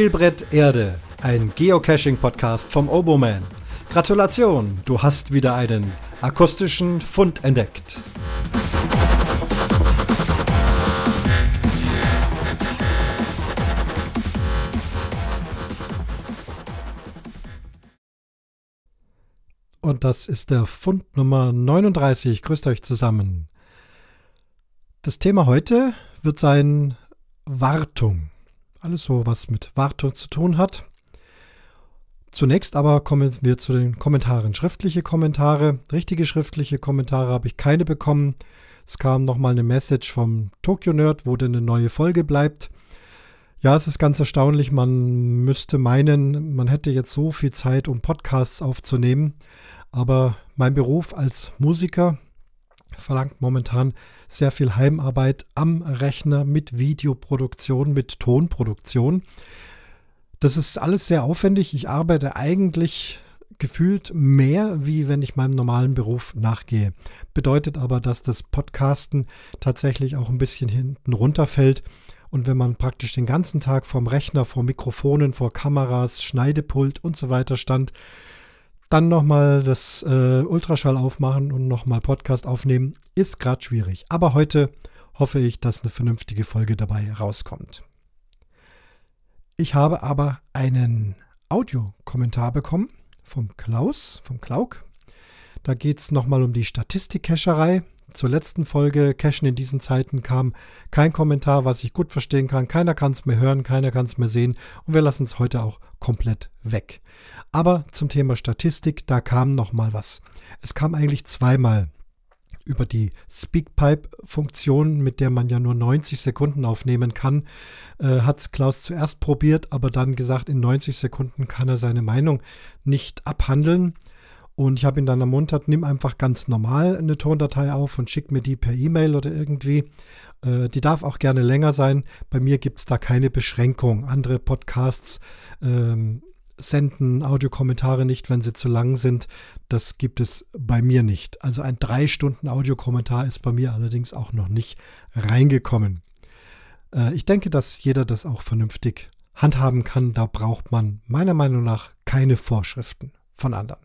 Spielbrett Erde, ein Geocaching-Podcast vom Oboman. Gratulation, du hast wieder einen akustischen Fund entdeckt. Und das ist der Fund Nummer 39. Grüßt euch zusammen. Das Thema heute wird sein Wartung. Alles so, was mit Wartung zu tun hat. Zunächst aber kommen wir zu den Kommentaren. Schriftliche Kommentare, richtige schriftliche Kommentare habe ich keine bekommen. Es kam nochmal eine Message vom Tokyo Nerd, wo denn eine neue Folge bleibt. Ja, es ist ganz erstaunlich. Man müsste meinen, man hätte jetzt so viel Zeit, um Podcasts aufzunehmen. Aber mein Beruf als Musiker verlangt momentan sehr viel Heimarbeit am Rechner mit Videoproduktion, mit Tonproduktion. Das ist alles sehr aufwendig. Ich arbeite eigentlich gefühlt mehr, wie wenn ich meinem normalen Beruf nachgehe. Bedeutet aber, dass das Podcasten tatsächlich auch ein bisschen hinten runterfällt. Und wenn man praktisch den ganzen Tag vorm Rechner, vor Mikrofonen, vor Kameras, Schneidepult und so weiter stand, dann nochmal das äh, Ultraschall aufmachen und nochmal Podcast aufnehmen, ist gerade schwierig. Aber heute hoffe ich, dass eine vernünftige Folge dabei rauskommt. Ich habe aber einen Audiokommentar bekommen vom Klaus, vom Klauk. Da geht es nochmal um die Statistik-Cacherei. Zur letzten Folge Cachen in diesen Zeiten kam kein Kommentar, was ich gut verstehen kann. Keiner kann es mehr hören, keiner kann es mehr sehen und wir lassen es heute auch komplett weg. Aber zum Thema Statistik, da kam noch mal was. Es kam eigentlich zweimal über die Speakpipe-Funktion, mit der man ja nur 90 Sekunden aufnehmen kann, äh, hat Klaus zuerst probiert, aber dann gesagt, in 90 Sekunden kann er seine Meinung nicht abhandeln. Und ich habe ihn dann ermuntert, nimm einfach ganz normal eine Tondatei auf und schick mir die per E-Mail oder irgendwie. Äh, die darf auch gerne länger sein. Bei mir gibt es da keine Beschränkung. Andere Podcasts ähm, senden Audiokommentare nicht, wenn sie zu lang sind. Das gibt es bei mir nicht. Also ein drei Stunden Audiokommentar ist bei mir allerdings auch noch nicht reingekommen. Äh, ich denke, dass jeder das auch vernünftig handhaben kann. Da braucht man meiner Meinung nach keine Vorschriften von anderen.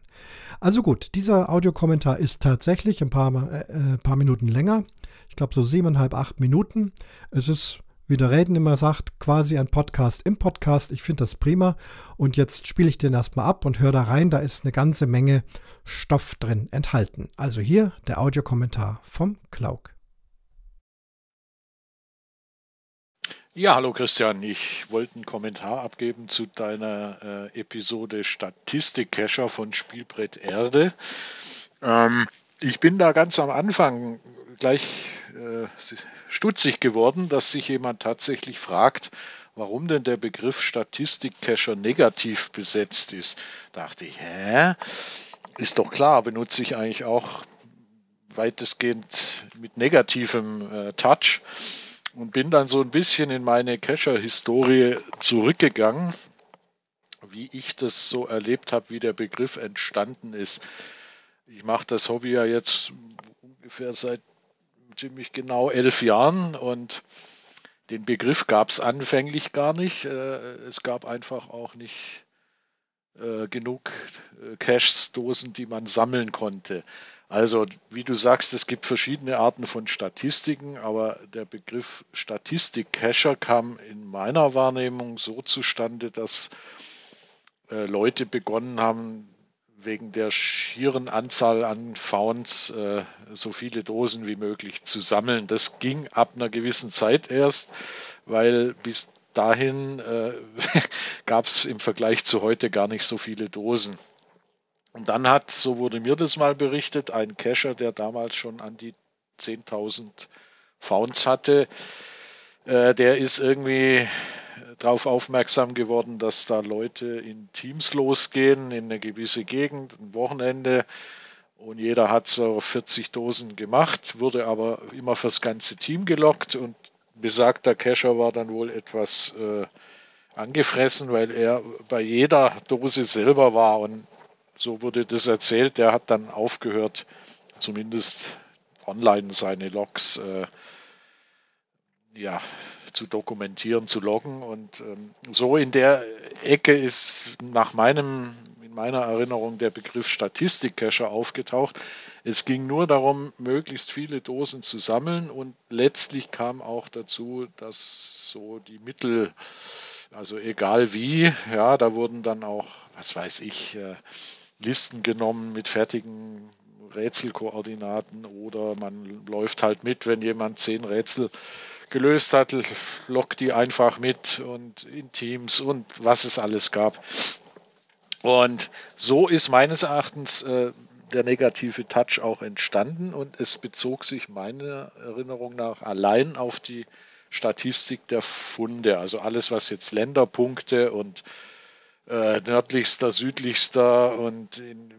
Also gut, dieser Audiokommentar ist tatsächlich ein paar, äh, paar Minuten länger. Ich glaube so siebeneinhalb, acht Minuten. Es ist wie der Reden immer sagt, quasi ein Podcast im Podcast. Ich finde das prima. Und jetzt spiele ich den erstmal ab und höre da rein. Da ist eine ganze Menge Stoff drin enthalten. Also hier der Audiokommentar vom Klauk. Ja, hallo Christian. Ich wollte einen Kommentar abgeben zu deiner äh, Episode Statistik-Cacher von Spielbrett Erde. Ähm, ich bin da ganz am Anfang gleich äh, stutzig geworden, dass sich jemand tatsächlich fragt, warum denn der Begriff Statistikcacher negativ besetzt ist. Da dachte ich, hä? Ist doch klar, benutze ich eigentlich auch weitestgehend mit negativem äh, Touch und bin dann so ein bisschen in meine Cacher-Historie zurückgegangen, wie ich das so erlebt habe, wie der Begriff entstanden ist. Ich mache das Hobby ja jetzt ungefähr seit ziemlich genau elf Jahren und den Begriff gab es anfänglich gar nicht. Äh, es gab einfach auch nicht äh, genug äh, Caches-Dosen, die man sammeln konnte. Also, wie du sagst, es gibt verschiedene Arten von Statistiken, aber der Begriff Statistik-Cacher kam in meiner Wahrnehmung so zustande, dass Leute begonnen haben, wegen der schieren Anzahl an Founds äh, so viele Dosen wie möglich zu sammeln. Das ging ab einer gewissen Zeit erst, weil bis dahin äh, gab es im Vergleich zu heute gar nicht so viele Dosen. Und dann hat, so wurde mir das mal berichtet, ein Cacher, der damals schon an die 10.000 Founds hatte, äh, der ist irgendwie darauf aufmerksam geworden, dass da Leute in Teams losgehen, in eine gewisse Gegend, ein Wochenende. Und jeder hat so 40 Dosen gemacht, wurde aber immer fürs ganze Team gelockt und besagter Cacher war dann wohl etwas äh, angefressen, weil er bei jeder Dose selber war und so wurde das erzählt. Der hat dann aufgehört, zumindest online seine Logs äh, ja, zu dokumentieren, zu loggen. Und ähm, so in der Ecke ist nach meinem, in meiner Erinnerung der Begriff Statistik-Cacher aufgetaucht. Es ging nur darum, möglichst viele Dosen zu sammeln und letztlich kam auch dazu, dass so die Mittel, also egal wie, ja, da wurden dann auch, was weiß ich, äh, Listen genommen mit fertigen Rätselkoordinaten oder man läuft halt mit, wenn jemand zehn Rätsel gelöst hat, lockt die einfach mit und in Teams und was es alles gab. Und so ist meines Erachtens äh, der negative Touch auch entstanden und es bezog sich meiner Erinnerung nach allein auf die Statistik der Funde, also alles, was jetzt Länderpunkte und äh, nördlichster, südlichster und in,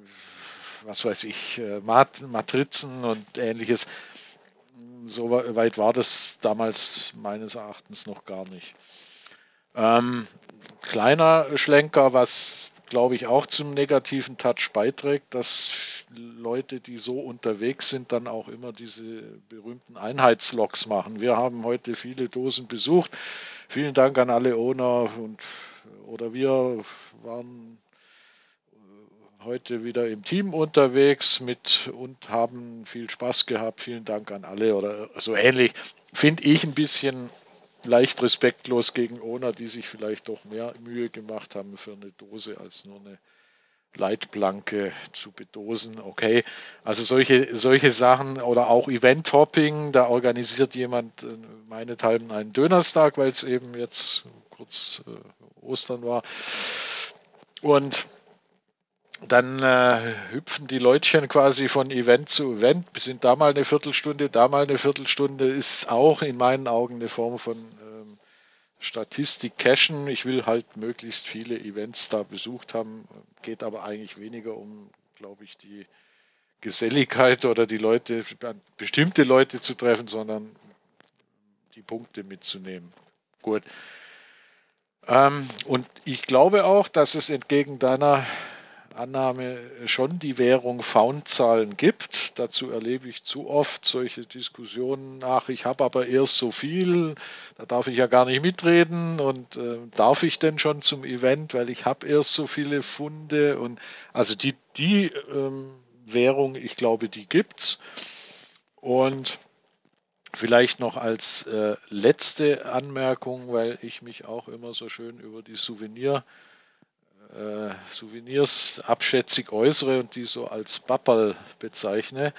was weiß ich, äh, Mat Matrizen und ähnliches. So weit war das damals meines Erachtens noch gar nicht. Ähm, kleiner Schlenker, was glaube ich auch zum negativen Touch beiträgt, dass Leute, die so unterwegs sind, dann auch immer diese berühmten Einheitslogs machen. Wir haben heute viele Dosen besucht. Vielen Dank an alle Owner und oder wir waren äh, heute wieder im Team unterwegs mit und haben viel Spaß gehabt. Vielen Dank an alle oder so ähnlich. Finde ich ein bisschen leicht respektlos gegen Owner, die sich vielleicht doch mehr Mühe gemacht haben für eine Dose als nur eine Leitplanke zu bedosen. Okay, also solche, solche Sachen oder auch Event-Hopping, da organisiert jemand äh, meinethalben einen Dönerstag, weil es eben jetzt kurz äh, Ostern war. Und dann äh, hüpfen die Leutchen quasi von Event zu Event, sind da mal eine Viertelstunde, da mal eine Viertelstunde, ist auch in meinen Augen eine Form von ähm, Statistik cachen. Ich will halt möglichst viele Events da besucht haben, geht aber eigentlich weniger um, glaube ich, die Geselligkeit oder die Leute, bestimmte Leute zu treffen, sondern die Punkte mitzunehmen. Gut. Ähm, und ich glaube auch, dass es entgegen deiner Annahme schon die Währung Found-Zahlen gibt. Dazu erlebe ich zu oft solche Diskussionen, ach, ich habe aber erst so viel, da darf ich ja gar nicht mitreden. Und äh, darf ich denn schon zum Event, weil ich habe erst so viele Funde. Und also die, die ähm, Währung, ich glaube, die gibt's. Und Vielleicht noch als äh, letzte Anmerkung, weil ich mich auch immer so schön über die Souvenir, äh, Souvenirs abschätzig äußere und die so als Bappel bezeichne.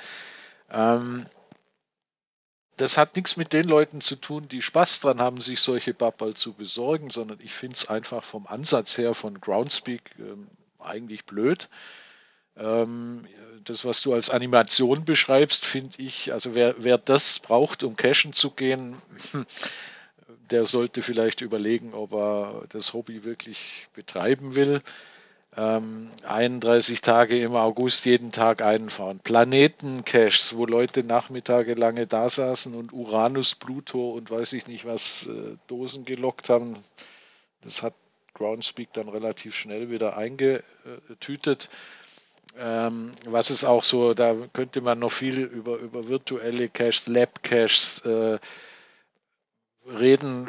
Ähm, das hat nichts mit den Leuten zu tun, die Spaß dran haben, sich solche Bappel zu besorgen, sondern ich finde es einfach vom Ansatz her von Groundspeak ähm, eigentlich blöd. Ähm, das, was du als Animation beschreibst, finde ich, also wer, wer das braucht, um cashen zu gehen, der sollte vielleicht überlegen, ob er das Hobby wirklich betreiben will. Ähm, 31 Tage im August jeden Tag einfahren. Planeten-Caches, wo Leute Nachmittage lange da saßen und Uranus, Pluto und weiß ich nicht was äh, Dosen gelockt haben. Das hat Groundspeak dann relativ schnell wieder eingetütet. Ähm, was ist auch so, da könnte man noch viel über, über virtuelle Caches, Lab-Caches äh, reden,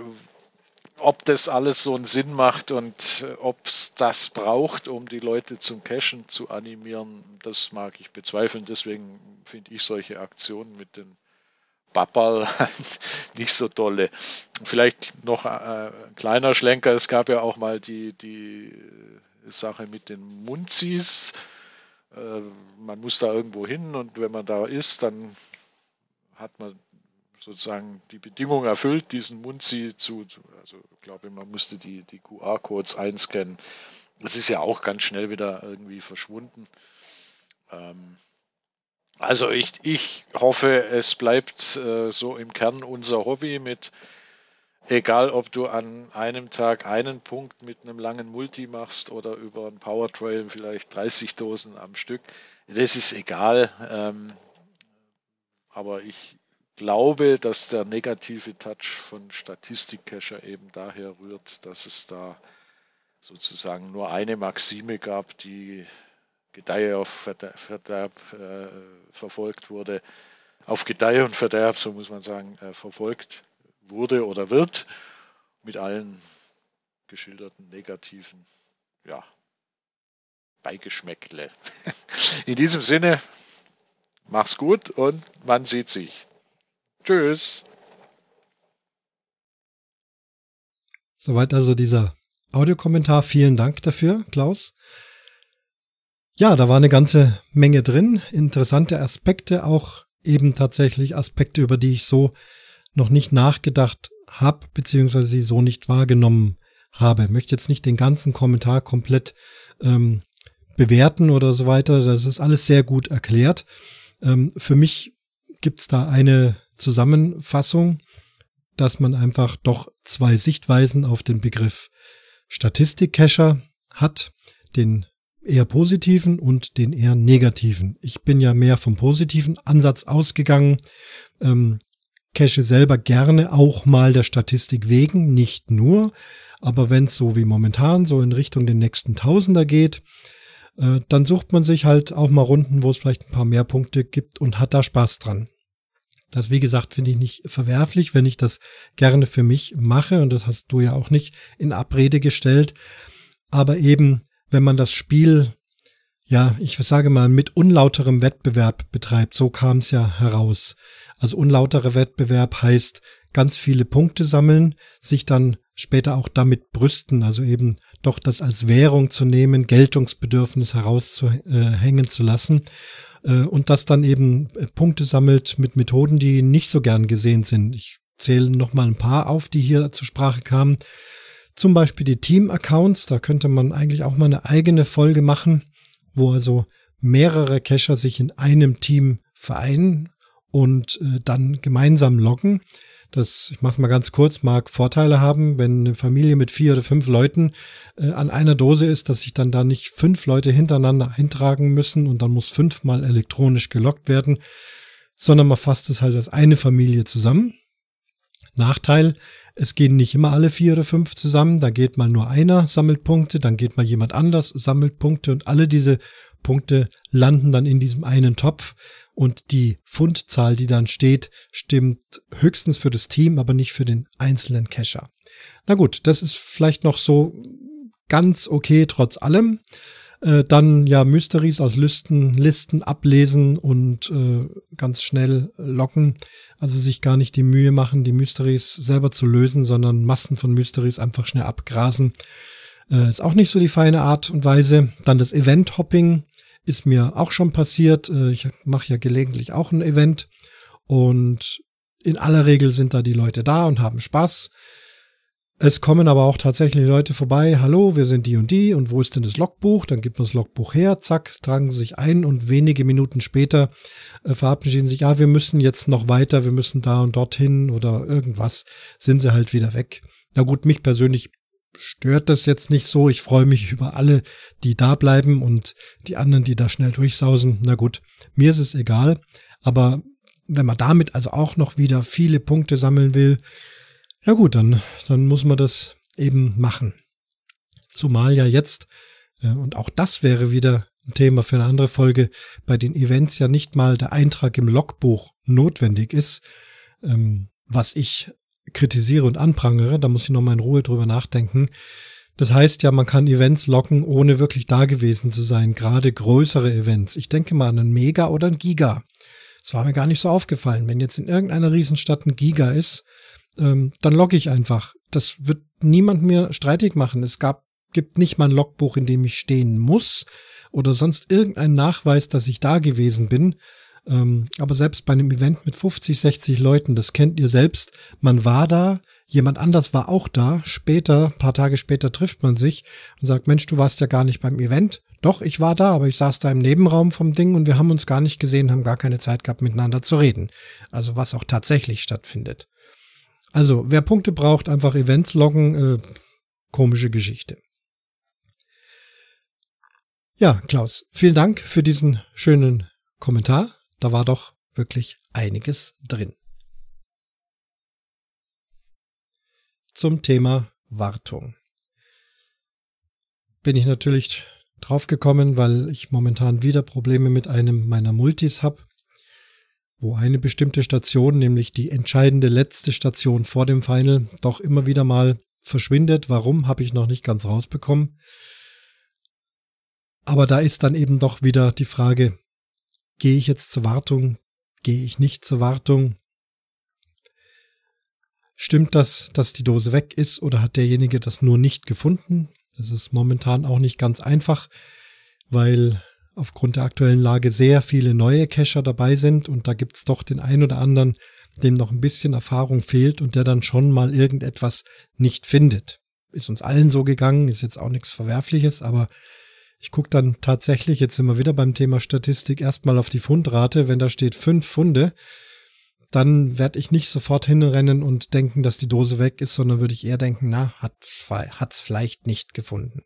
ob das alles so einen Sinn macht und äh, ob es das braucht, um die Leute zum Cachen zu animieren, das mag ich bezweifeln. Deswegen finde ich solche Aktionen mit den Bappal nicht so tolle. Vielleicht noch äh, ein kleiner Schlenker, es gab ja auch mal die, die Sache mit den Munzis äh, man muss da irgendwo hin und wenn man da ist, dann hat man sozusagen die Bedingung erfüllt, diesen Munzi zu, also ich glaube, man musste die, die QR-Codes einscannen. Das ist ja auch ganz schnell wieder irgendwie verschwunden. Ähm, also ich, ich hoffe, es bleibt äh, so im Kern unser Hobby mit Egal, ob du an einem Tag einen Punkt mit einem langen Multi machst oder über ein Powertrail vielleicht 30 Dosen am Stück, das ist egal. Ähm, aber ich glaube, dass der negative Touch von Statistikcacher eben daher rührt, dass es da sozusagen nur eine Maxime gab, die Gedeihe auf Verderb äh, verfolgt wurde, auf Gedeihe und Verderb, so muss man sagen, äh, verfolgt wurde oder wird, mit allen geschilderten negativen ja, Beigeschmäckle. In diesem Sinne, mach's gut und man sieht sich. Tschüss. Soweit also dieser Audiokommentar. Vielen Dank dafür, Klaus. Ja, da war eine ganze Menge drin. Interessante Aspekte, auch eben tatsächlich Aspekte, über die ich so noch nicht nachgedacht habe, beziehungsweise sie so nicht wahrgenommen habe. Ich möchte jetzt nicht den ganzen Kommentar komplett ähm, bewerten oder so weiter. Das ist alles sehr gut erklärt. Ähm, für mich gibt's da eine Zusammenfassung, dass man einfach doch zwei Sichtweisen auf den Begriff Statistik-Cacher hat, den eher positiven und den eher negativen. Ich bin ja mehr vom positiven Ansatz ausgegangen, ähm, cache selber gerne auch mal der Statistik wegen, nicht nur, aber wenn es so wie momentan so in Richtung den nächsten Tausender geht, äh, dann sucht man sich halt auch mal Runden, wo es vielleicht ein paar mehr Punkte gibt und hat da Spaß dran. Das, wie gesagt, finde ich nicht verwerflich, wenn ich das gerne für mich mache und das hast du ja auch nicht in Abrede gestellt. Aber eben, wenn man das Spiel, ja, ich sage mal, mit unlauterem Wettbewerb betreibt, so kam es ja heraus. Also unlauterer Wettbewerb heißt ganz viele Punkte sammeln, sich dann später auch damit brüsten, also eben doch das als Währung zu nehmen, Geltungsbedürfnis herauszuhängen zu lassen äh, und das dann eben äh, Punkte sammelt mit Methoden, die nicht so gern gesehen sind. Ich zähle noch mal ein paar auf, die hier zur Sprache kamen. Zum Beispiel die Team-Accounts, da könnte man eigentlich auch mal eine eigene Folge machen, wo also mehrere Cacher sich in einem Team vereinen und äh, dann gemeinsam loggen. Das, ich mache es mal ganz kurz, mag Vorteile haben, wenn eine Familie mit vier oder fünf Leuten äh, an einer Dose ist, dass sich dann da nicht fünf Leute hintereinander eintragen müssen und dann muss fünfmal elektronisch gelockt werden, sondern man fasst es halt als eine Familie zusammen. Nachteil, es gehen nicht immer alle vier oder fünf zusammen, da geht mal nur einer, sammelt Punkte, dann geht mal jemand anders, sammelt Punkte und alle diese Punkte landen dann in diesem einen Topf und die Fundzahl, die dann steht, stimmt höchstens für das Team, aber nicht für den einzelnen Cacher. Na gut, das ist vielleicht noch so ganz okay trotz allem. Äh, dann ja Mysteries aus Listen, Listen ablesen und äh, ganz schnell locken. Also sich gar nicht die Mühe machen, die Mysteries selber zu lösen, sondern Massen von Mysteries einfach schnell abgrasen. Äh, ist auch nicht so die feine Art und Weise. Dann das Event-Hopping ist mir auch schon passiert. Äh, ich mache ja gelegentlich auch ein Event und in aller Regel sind da die Leute da und haben Spaß. Es kommen aber auch tatsächlich Leute vorbei. Hallo, wir sind die und die und wo ist denn das Logbuch? Dann gibt man das Logbuch her, zack, tragen sie sich ein und wenige Minuten später äh, verabschieden sich, ja, wir müssen jetzt noch weiter, wir müssen da und dorthin oder irgendwas, sind sie halt wieder weg. Na gut, mich persönlich stört das jetzt nicht so. Ich freue mich über alle, die da bleiben und die anderen, die da schnell durchsausen. Na gut, mir ist es egal. Aber wenn man damit also auch noch wieder viele Punkte sammeln will, ja gut, dann, dann muss man das eben machen. Zumal ja jetzt, äh, und auch das wäre wieder ein Thema für eine andere Folge, bei den Events ja nicht mal der Eintrag im Logbuch notwendig ist, ähm, was ich kritisiere und anprangere, da muss ich nochmal in Ruhe drüber nachdenken. Das heißt ja, man kann Events locken, ohne wirklich da gewesen zu sein, gerade größere Events. Ich denke mal an einen Mega oder einen Giga. Das war mir gar nicht so aufgefallen. Wenn jetzt in irgendeiner Riesenstadt ein Giga ist, ähm, dann logge ich einfach. Das wird niemand mir streitig machen. Es gab, gibt nicht mal ein Logbuch, in dem ich stehen muss oder sonst irgendein Nachweis, dass ich da gewesen bin. Ähm, aber selbst bei einem Event mit 50, 60 Leuten, das kennt ihr selbst, man war da, jemand anders war auch da, später, paar Tage später trifft man sich und sagt, Mensch, du warst ja gar nicht beim Event. Doch, ich war da, aber ich saß da im Nebenraum vom Ding und wir haben uns gar nicht gesehen, haben gar keine Zeit gehabt, miteinander zu reden. Also was auch tatsächlich stattfindet. Also, wer Punkte braucht, einfach Events loggen, äh, komische Geschichte. Ja, Klaus, vielen Dank für diesen schönen Kommentar da war doch wirklich einiges drin. Zum Thema Wartung. Bin ich natürlich drauf gekommen, weil ich momentan wieder Probleme mit einem meiner Multis habe. wo eine bestimmte Station, nämlich die entscheidende letzte Station vor dem Final, doch immer wieder mal verschwindet. Warum, habe ich noch nicht ganz rausbekommen. Aber da ist dann eben doch wieder die Frage, gehe ich jetzt zur Wartung, gehe ich nicht zur Wartung? Stimmt das, dass die Dose weg ist oder hat derjenige das nur nicht gefunden? Das ist momentan auch nicht ganz einfach, weil aufgrund der aktuellen Lage sehr viele neue Cacher dabei sind und da gibt's doch den einen oder anderen, dem noch ein bisschen Erfahrung fehlt und der dann schon mal irgendetwas nicht findet. Ist uns allen so gegangen, ist jetzt auch nichts Verwerfliches, aber ich gucke dann tatsächlich, jetzt sind wir wieder beim Thema Statistik, erstmal auf die Fundrate. Wenn da steht fünf Funde, dann werde ich nicht sofort hinrennen und denken, dass die Dose weg ist, sondern würde ich eher denken, na, hat es vielleicht nicht gefunden.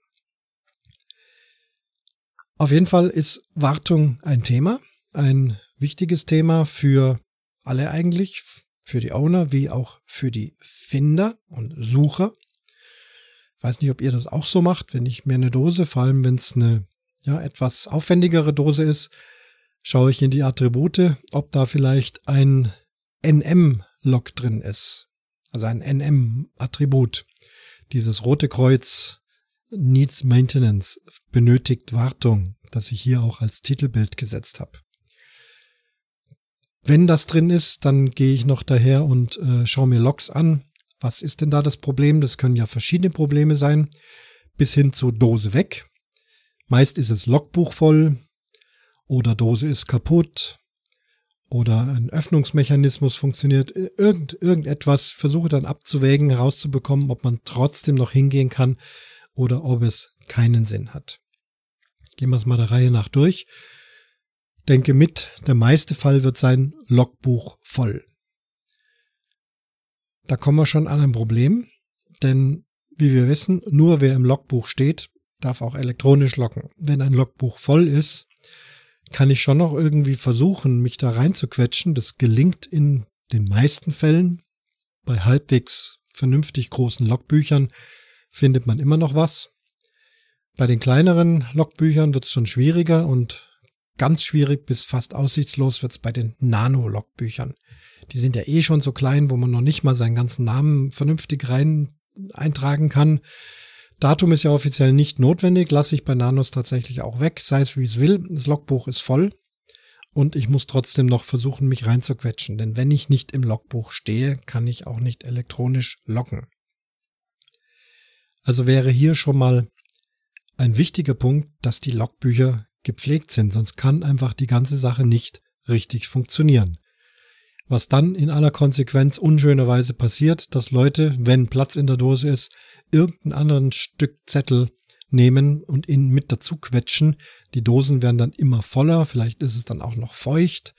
Auf jeden Fall ist Wartung ein Thema, ein wichtiges Thema für alle eigentlich, für die Owner wie auch für die Finder und Sucher. Ich weiß nicht, ob ihr das auch so macht, wenn ich mir eine Dose, vor allem wenn es eine ja, etwas aufwendigere Dose ist, schaue ich in die Attribute, ob da vielleicht ein NM-Log drin ist. Also ein NM-Attribut. Dieses rote Kreuz Needs Maintenance, benötigt Wartung, das ich hier auch als Titelbild gesetzt habe. Wenn das drin ist, dann gehe ich noch daher und äh, schaue mir Logs an. Was ist denn da das Problem? Das können ja verschiedene Probleme sein, bis hin zu Dose weg. Meist ist es Logbuch voll oder Dose ist kaputt oder ein Öffnungsmechanismus funktioniert. Irgend, irgendetwas versuche dann abzuwägen, herauszubekommen, ob man trotzdem noch hingehen kann oder ob es keinen Sinn hat. Gehen wir es mal der Reihe nach durch denke mit, der meiste Fall wird sein Logbuch voll. Da kommen wir schon an ein Problem, denn wie wir wissen, nur wer im Logbuch steht, darf auch elektronisch loggen. Wenn ein Logbuch voll ist, kann ich schon noch irgendwie versuchen, mich da reinzuquetschen. Das gelingt in den meisten Fällen. Bei halbwegs vernünftig großen Logbüchern findet man immer noch was. Bei den kleineren Logbüchern wird es schon schwieriger und Ganz schwierig bis fast aussichtslos wird's bei den Nano-Logbüchern. Die sind ja eh schon so klein, wo man noch nicht mal seinen ganzen Namen vernünftig rein eintragen kann. Datum ist ja offiziell nicht notwendig, lasse ich bei Nanos tatsächlich auch weg, sei es wie es will. Das Logbuch ist voll und ich muss trotzdem noch versuchen, mich reinzuquetschen, denn wenn ich nicht im Logbuch stehe, kann ich auch nicht elektronisch loggen. Also wäre hier schon mal ein wichtiger Punkt, dass die Logbücher gepflegt sind, sonst kann einfach die ganze Sache nicht richtig funktionieren. Was dann in aller Konsequenz unschönerweise passiert, dass Leute, wenn Platz in der Dose ist, irgendein anderen Stück Zettel nehmen und ihn mit dazu quetschen. Die Dosen werden dann immer voller, vielleicht ist es dann auch noch feucht.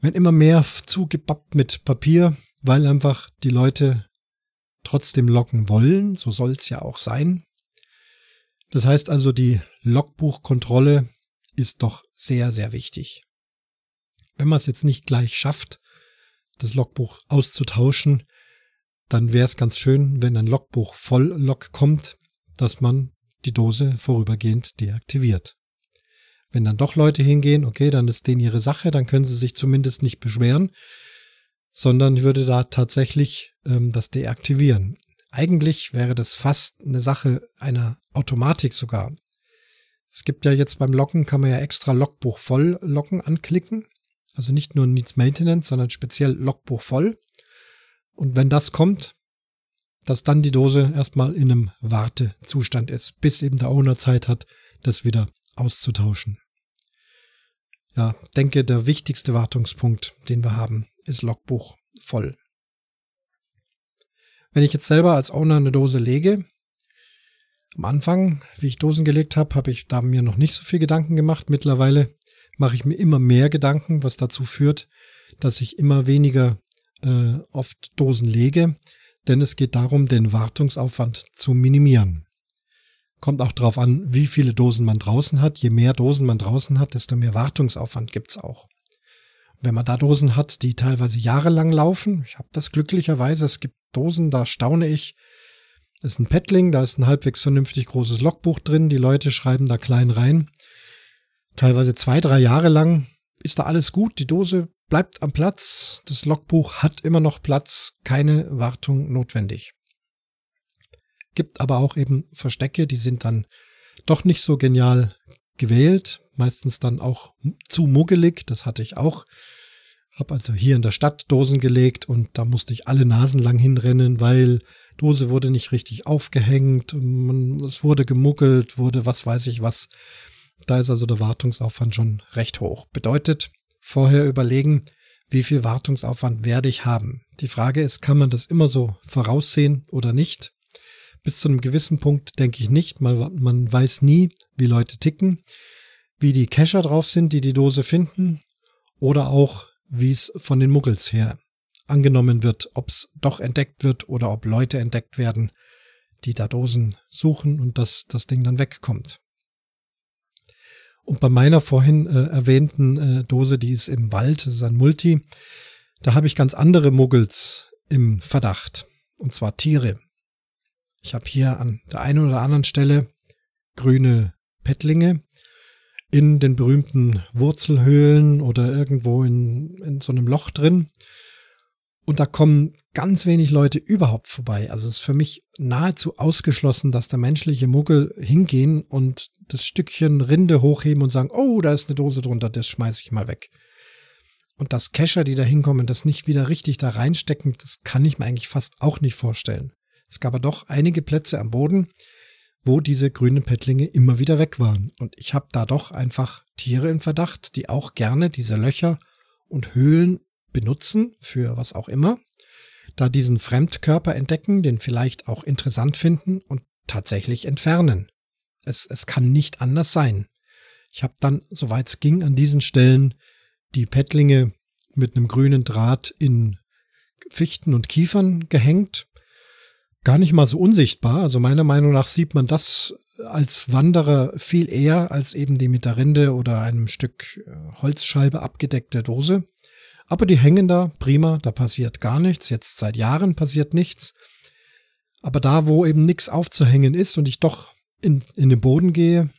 Wenn immer mehr zugebappt mit Papier, weil einfach die Leute trotzdem locken wollen, so soll es ja auch sein. Das heißt also, die Logbuchkontrolle ist doch sehr, sehr wichtig. Wenn man es jetzt nicht gleich schafft, das Logbuch auszutauschen, dann wäre es ganz schön, wenn ein Logbuch voll Log kommt, dass man die Dose vorübergehend deaktiviert. Wenn dann doch Leute hingehen, okay, dann ist denen ihre Sache, dann können sie sich zumindest nicht beschweren, sondern würde da tatsächlich ähm, das deaktivieren. Eigentlich wäre das fast eine Sache einer Automatik sogar. Es gibt ja jetzt beim Locken, kann man ja extra Logbuch voll Locken anklicken. Also nicht nur Needs Maintenance, sondern speziell Logbuch voll. Und wenn das kommt, dass dann die Dose erstmal in einem Wartezustand ist, bis eben der Owner Zeit hat, das wieder auszutauschen. Ja, denke, der wichtigste Wartungspunkt, den wir haben, ist Logbuch voll. Wenn ich jetzt selber als Owner eine Dose lege, am Anfang, wie ich Dosen gelegt habe, habe ich da mir noch nicht so viel Gedanken gemacht. Mittlerweile mache ich mir immer mehr Gedanken, was dazu führt, dass ich immer weniger äh, oft Dosen lege, denn es geht darum, den Wartungsaufwand zu minimieren. Kommt auch darauf an, wie viele Dosen man draußen hat. Je mehr Dosen man draußen hat, desto mehr Wartungsaufwand gibt's auch. Wenn man da Dosen hat, die teilweise jahrelang laufen, ich habe das glücklicherweise, es gibt Dosen, da staune ich, das ist ein Paddling, da ist ein halbwegs vernünftig großes Logbuch drin. Die Leute schreiben da klein rein. Teilweise zwei, drei Jahre lang ist da alles gut. Die Dose bleibt am Platz, das Logbuch hat immer noch Platz, keine Wartung notwendig. Gibt aber auch eben Verstecke, die sind dann doch nicht so genial gewählt, meistens dann auch zu muggelig, das hatte ich auch. Hab also hier in der Stadt Dosen gelegt und da musste ich alle Nasen lang hinrennen, weil Dose wurde nicht richtig aufgehängt, es wurde gemuggelt, wurde was weiß ich was. Da ist also der Wartungsaufwand schon recht hoch. Bedeutet, vorher überlegen, wie viel Wartungsaufwand werde ich haben. Die Frage ist, kann man das immer so voraussehen oder nicht? Bis zu einem gewissen Punkt denke ich nicht. Man, man weiß nie, wie Leute ticken, wie die Cacher drauf sind, die die Dose finden oder auch, wie es von den Muggels her angenommen wird, ob es doch entdeckt wird oder ob Leute entdeckt werden, die da Dosen suchen und dass das Ding dann wegkommt. Und bei meiner vorhin äh, erwähnten äh, Dose, die ist im Wald, das ist ein Multi, da habe ich ganz andere Muggels im Verdacht. Und zwar Tiere. Ich habe hier an der einen oder anderen Stelle grüne Pettlinge in den berühmten Wurzelhöhlen oder irgendwo in, in so einem Loch drin. Und da kommen ganz wenig Leute überhaupt vorbei. Also es ist für mich nahezu ausgeschlossen, dass da menschliche Muggel hingehen und das Stückchen Rinde hochheben und sagen, oh, da ist eine Dose drunter, das schmeiße ich mal weg. Und dass Kescher, die da hinkommen, das nicht wieder richtig da reinstecken, das kann ich mir eigentlich fast auch nicht vorstellen. Es gab aber doch einige Plätze am Boden, wo diese grünen Pettlinge immer wieder weg waren. Und ich habe da doch einfach Tiere in Verdacht, die auch gerne diese Löcher und Höhlen benutzen, für was auch immer, da diesen Fremdkörper entdecken, den vielleicht auch interessant finden und tatsächlich entfernen. Es, es kann nicht anders sein. Ich habe dann, soweit es ging, an diesen Stellen die Pettlinge mit einem grünen Draht in Fichten und Kiefern gehängt gar nicht mal so unsichtbar. Also meiner Meinung nach sieht man das als Wanderer viel eher als eben die mit der Rinde oder einem Stück äh, Holzscheibe abgedeckte Dose. Aber die hängen da prima, da passiert gar nichts. Jetzt seit Jahren passiert nichts. Aber da, wo eben nichts aufzuhängen ist und ich doch in, in den Boden gehe,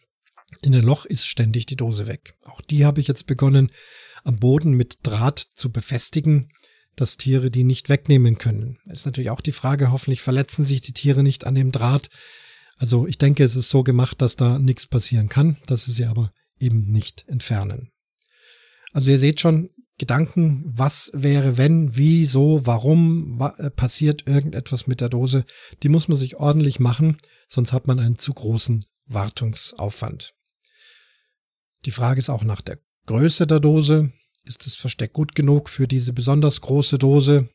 in ein Loch, ist ständig die Dose weg. Auch die habe ich jetzt begonnen, am Boden mit Draht zu befestigen, dass Tiere die nicht wegnehmen können. Ist natürlich auch die Frage, hoffentlich verletzen sich die Tiere nicht an dem Draht. Also ich denke, es ist so gemacht, dass da nichts passieren kann, dass sie sie aber eben nicht entfernen. Also ihr seht schon, Gedanken, was wäre, wenn, wie, so, warum wa äh, passiert irgendetwas mit der Dose, die muss man sich ordentlich machen, sonst hat man einen zu großen Wartungsaufwand. Die Frage ist auch nach der Größe der Dose. Ist das Versteck gut genug für diese besonders große Dose?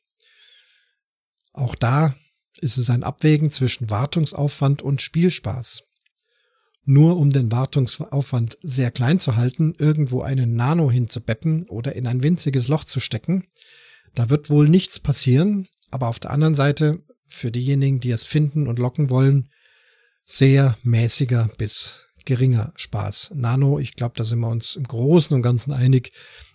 Auch da ist es ein Abwägen zwischen Wartungsaufwand und Spielspaß. Nur um den Wartungsaufwand sehr klein zu halten, irgendwo einen Nano hinzubetten oder in ein winziges Loch zu stecken, da wird wohl nichts passieren, aber auf der anderen Seite für diejenigen, die es finden und locken wollen, sehr mäßiger bis geringer Spaß. Nano, ich glaube, da sind wir uns im Großen und Ganzen einig,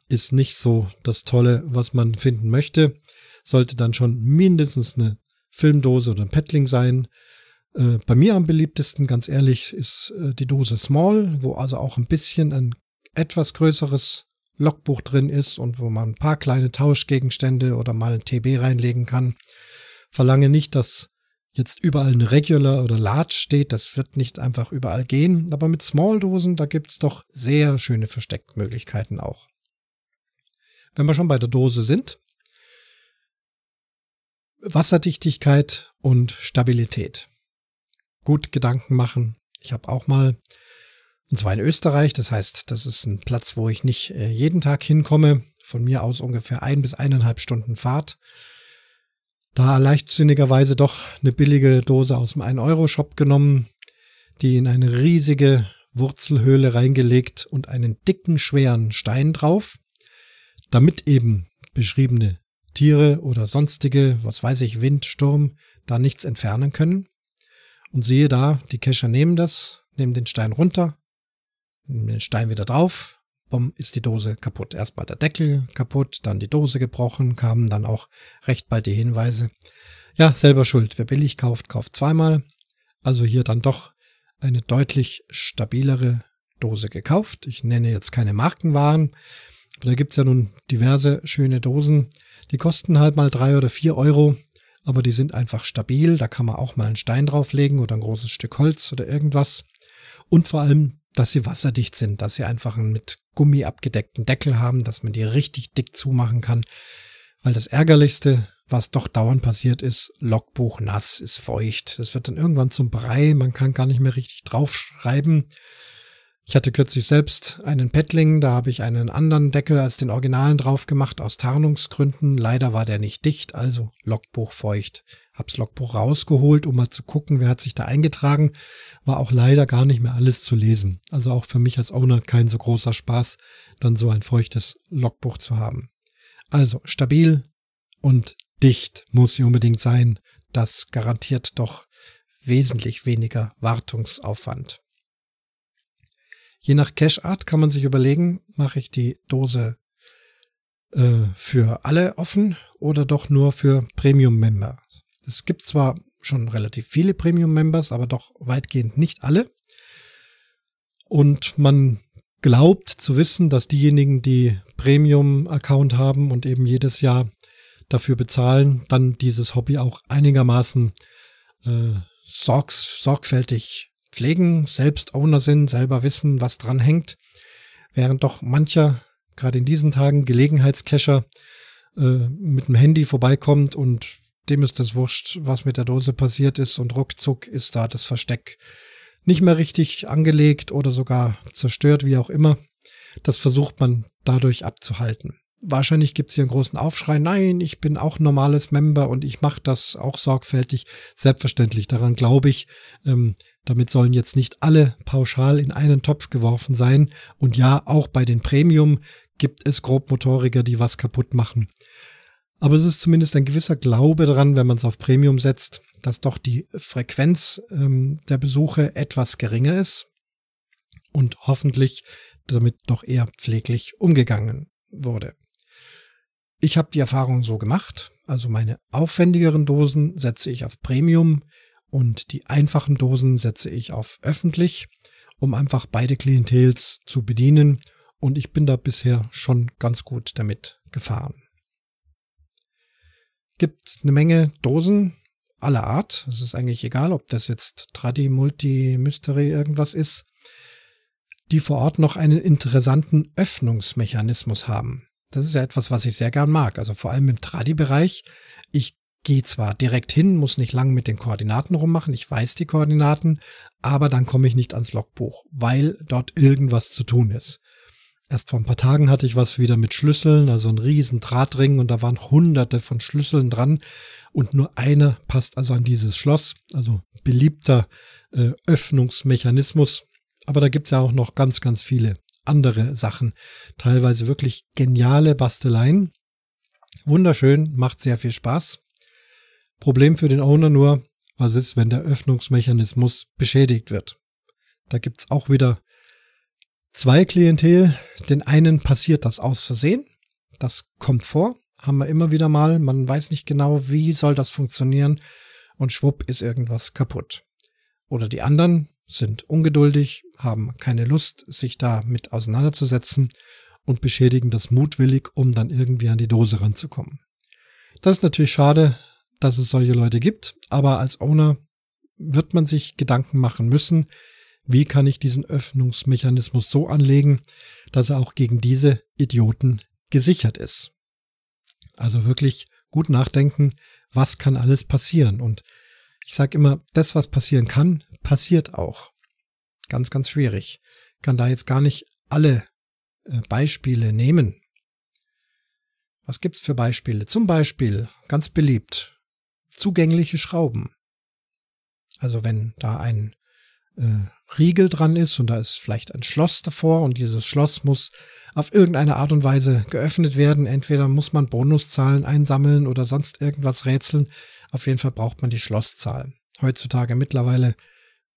ist nicht so das Tolle, was man finden möchte. Sollte dann schon mindestens eine Filmdose oder ein Paddling sein. Äh, bei mir am beliebtesten, ganz ehrlich, ist äh, die Dose Small, wo also auch ein bisschen ein etwas größeres Logbuch drin ist und wo man ein paar kleine Tauschgegenstände oder mal ein TB reinlegen kann. Verlange nicht, dass jetzt überall eine Regular oder Large steht. Das wird nicht einfach überall gehen. Aber mit Small-Dosen, da gibt's doch sehr schöne Versteckmöglichkeiten auch. Wenn wir schon bei der Dose sind, Wasserdichtigkeit und Stabilität. Gut Gedanken machen. Ich habe auch mal, und zwar in Österreich, das heißt, das ist ein Platz, wo ich nicht äh, jeden Tag hinkomme, von mir aus ungefähr ein bis eineinhalb Stunden Fahrt. Da leichtsinnigerweise doch eine billige Dose aus dem 1-Euro-Shop genommen, die in eine riesige Wurzelhöhle reingelegt und einen dicken, schweren Stein drauf damit eben beschriebene Tiere oder sonstige, was weiß ich, Wind, Sturm, da nichts entfernen können. Und siehe da, die Kescher nehmen das, nehmen den Stein runter, nehmen den Stein wieder drauf, bumm, ist die Dose kaputt. Erstmal der Deckel kaputt, dann die Dose gebrochen, kamen dann auch recht bald die Hinweise. Ja, selber schuld. Wer billig kauft, kauft zweimal. Also hier dann doch eine deutlich stabilere Dose gekauft. Ich nenne jetzt keine Markenwaren, Da gibt's ja nun diverse schöne Dosen. Die kosten halt mal drei oder vier Euro, aber die sind einfach stabil. Da kann man auch mal einen Stein drauflegen oder ein großes Stück Holz oder irgendwas. Und vor allem, dass sie wasserdicht sind, dass sie einfach einen mit Gummi abgedeckten Deckel haben, dass man die richtig dick zumachen kann. Weil das Ärgerlichste, was doch dauernd passiert ist, Logbuch nass, ist feucht. Es wird dann irgendwann zum Brei, man kann gar nicht mehr richtig draufschreiben. Ich hatte kürzlich selbst einen Paddling, da habe ich einen anderen Deckel als den Originalen drauf gemacht aus Tarnungsgründen. Leider war der nicht dicht, also Logbuch feucht. Hab's Logbuch rausgeholt, um mal zu gucken, wer hat sich da eingetragen. War auch leider gar nicht mehr alles zu lesen. Also auch für mich als Owner kein so großer Spaß, dann so ein feuchtes Logbuch zu haben. Also stabil und dicht muss sie unbedingt sein. Das garantiert doch wesentlich weniger Wartungsaufwand. Je nach Cache-Art kann man sich überlegen, mache ich die Dose äh, für alle offen oder doch nur für Premium-Member. Es gibt zwar schon relativ viele Premium-Members, aber doch weitgehend nicht alle. Und man glaubt zu wissen, dass diejenigen, die Premium-Account haben und eben jedes Jahr dafür bezahlen, dann dieses Hobby auch einigermaßen äh, sorgs sorgfältig pflegen, selbst Owner sind, selber wissen, was dran hängt, während doch mancher, gerade in diesen Tagen, Gelegenheitscacher äh, mit dem Handy vorbeikommt und dem ist das wurscht, was mit der Dose passiert ist und ruckzuck ist da das Versteck nicht mehr richtig angelegt oder sogar zerstört, wie auch immer. Das versucht man dadurch abzuhalten. Wahrscheinlich gibt es hier einen großen Aufschrei. Nein, ich bin auch normales Member und ich mache das auch sorgfältig. Selbstverständlich, daran glaube ich. Ähm, damit sollen jetzt nicht alle pauschal in einen Topf geworfen sein. Und ja, auch bei den Premium gibt es Grobmotoriker, die was kaputt machen. Aber es ist zumindest ein gewisser Glaube dran, wenn man es auf Premium setzt, dass doch die Frequenz ähm, der Besuche etwas geringer ist und hoffentlich damit doch eher pfleglich umgegangen wurde. Ich habe die Erfahrung so gemacht, also meine aufwendigeren Dosen setze ich auf Premium und die einfachen Dosen setze ich auf öffentlich, um einfach beide Klientels zu bedienen und ich bin da bisher schon ganz gut damit gefahren. Gibt eine Menge Dosen aller Art. Es ist eigentlich egal, ob das jetzt Tradi, Multi, Mystery irgendwas ist, die vor Ort noch einen interessanten Öffnungsmechanismus haben. Das ist ja etwas, was ich sehr gern mag. Also vor allem im Tradi-Bereich. Ich gehe zwar direkt hin, muss nicht lang mit den Koordinaten rummachen, ich weiß die Koordinaten, aber dann komme ich nicht ans Logbuch, weil dort irgendwas zu tun ist. Erst vor ein paar Tagen hatte ich was wieder mit Schlüsseln, also ein riesen Drahtring und da waren hunderte von Schlüsseln dran und nur einer passt also an dieses Schloss, also beliebter äh, Öffnungsmechanismus. Aber da gibt's ja auch noch ganz, ganz viele andere Sachen. Teilweise wirklich geniale Basteleien. Wunderschön, macht sehr viel Spaß. Problem für den Owner nur, was ist, wenn der Öffnungsmechanismus beschädigt wird. Da gibt's auch wieder zwei Klientel. Den einen passiert das aus Versehen. Das kommt vor. Haben wir immer wieder mal. Man weiß nicht genau, wie soll das funktionieren. Und schwupp ist irgendwas kaputt. Oder die anderen sind ungeduldig, haben keine Lust, sich da mit auseinanderzusetzen und beschädigen das mutwillig, um dann irgendwie an die Dose ranzukommen. Das ist natürlich schade, dass es solche Leute gibt, aber als Owner wird man sich Gedanken machen müssen, wie kann ich diesen Öffnungsmechanismus so anlegen, dass er auch gegen diese Idioten gesichert ist. Also wirklich gut nachdenken, was kann alles passieren. Und ich sage immer, das, was passieren kann, passiert auch. Ganz, ganz schwierig. Kann da jetzt gar nicht alle äh, Beispiele nehmen. Was gibt's für Beispiele? Zum Beispiel, ganz beliebt, zugängliche Schrauben. Also wenn da ein äh, Riegel dran ist und da ist vielleicht ein Schloss davor und dieses Schloss muss auf irgendeine Art und Weise geöffnet werden. Entweder muss man Bonuszahlen einsammeln oder sonst irgendwas rätseln. Auf jeden Fall braucht man die Schlosszahl. Heutzutage mittlerweile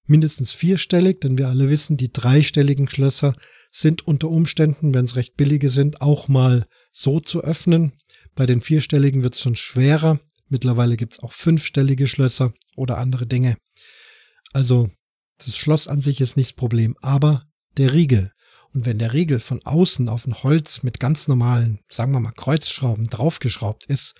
mindestens vierstellig, denn wir alle wissen, die dreistelligen Schlösser sind unter Umständen, wenn es recht billige sind, auch mal so zu öffnen. Bei den vierstelligen wird es schon schwerer. Mittlerweile gibt es auch fünfstellige Schlösser oder andere Dinge. Also das Schloss an sich ist nicht das Problem, aber der Riegel. Und wenn der Riegel von außen auf ein Holz mit ganz normalen, sagen wir mal, Kreuzschrauben draufgeschraubt ist,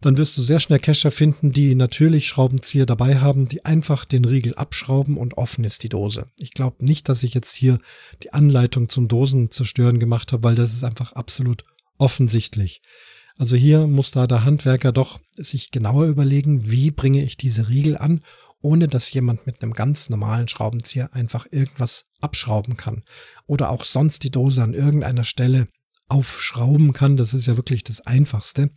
dann wirst du sehr schnell Kescher finden, die natürlich Schraubenzieher dabei haben, die einfach den Riegel abschrauben und offen ist die Dose. Ich glaube nicht, dass ich jetzt hier die Anleitung zum Dosenzerstören gemacht habe, weil das ist einfach absolut offensichtlich. Also hier muss da der Handwerker doch sich genauer überlegen, wie bringe ich diese Riegel an, ohne dass jemand mit einem ganz normalen Schraubenzieher einfach irgendwas abschrauben kann. Oder auch sonst die Dose an irgendeiner Stelle aufschrauben kann. Das ist ja wirklich das Einfachste.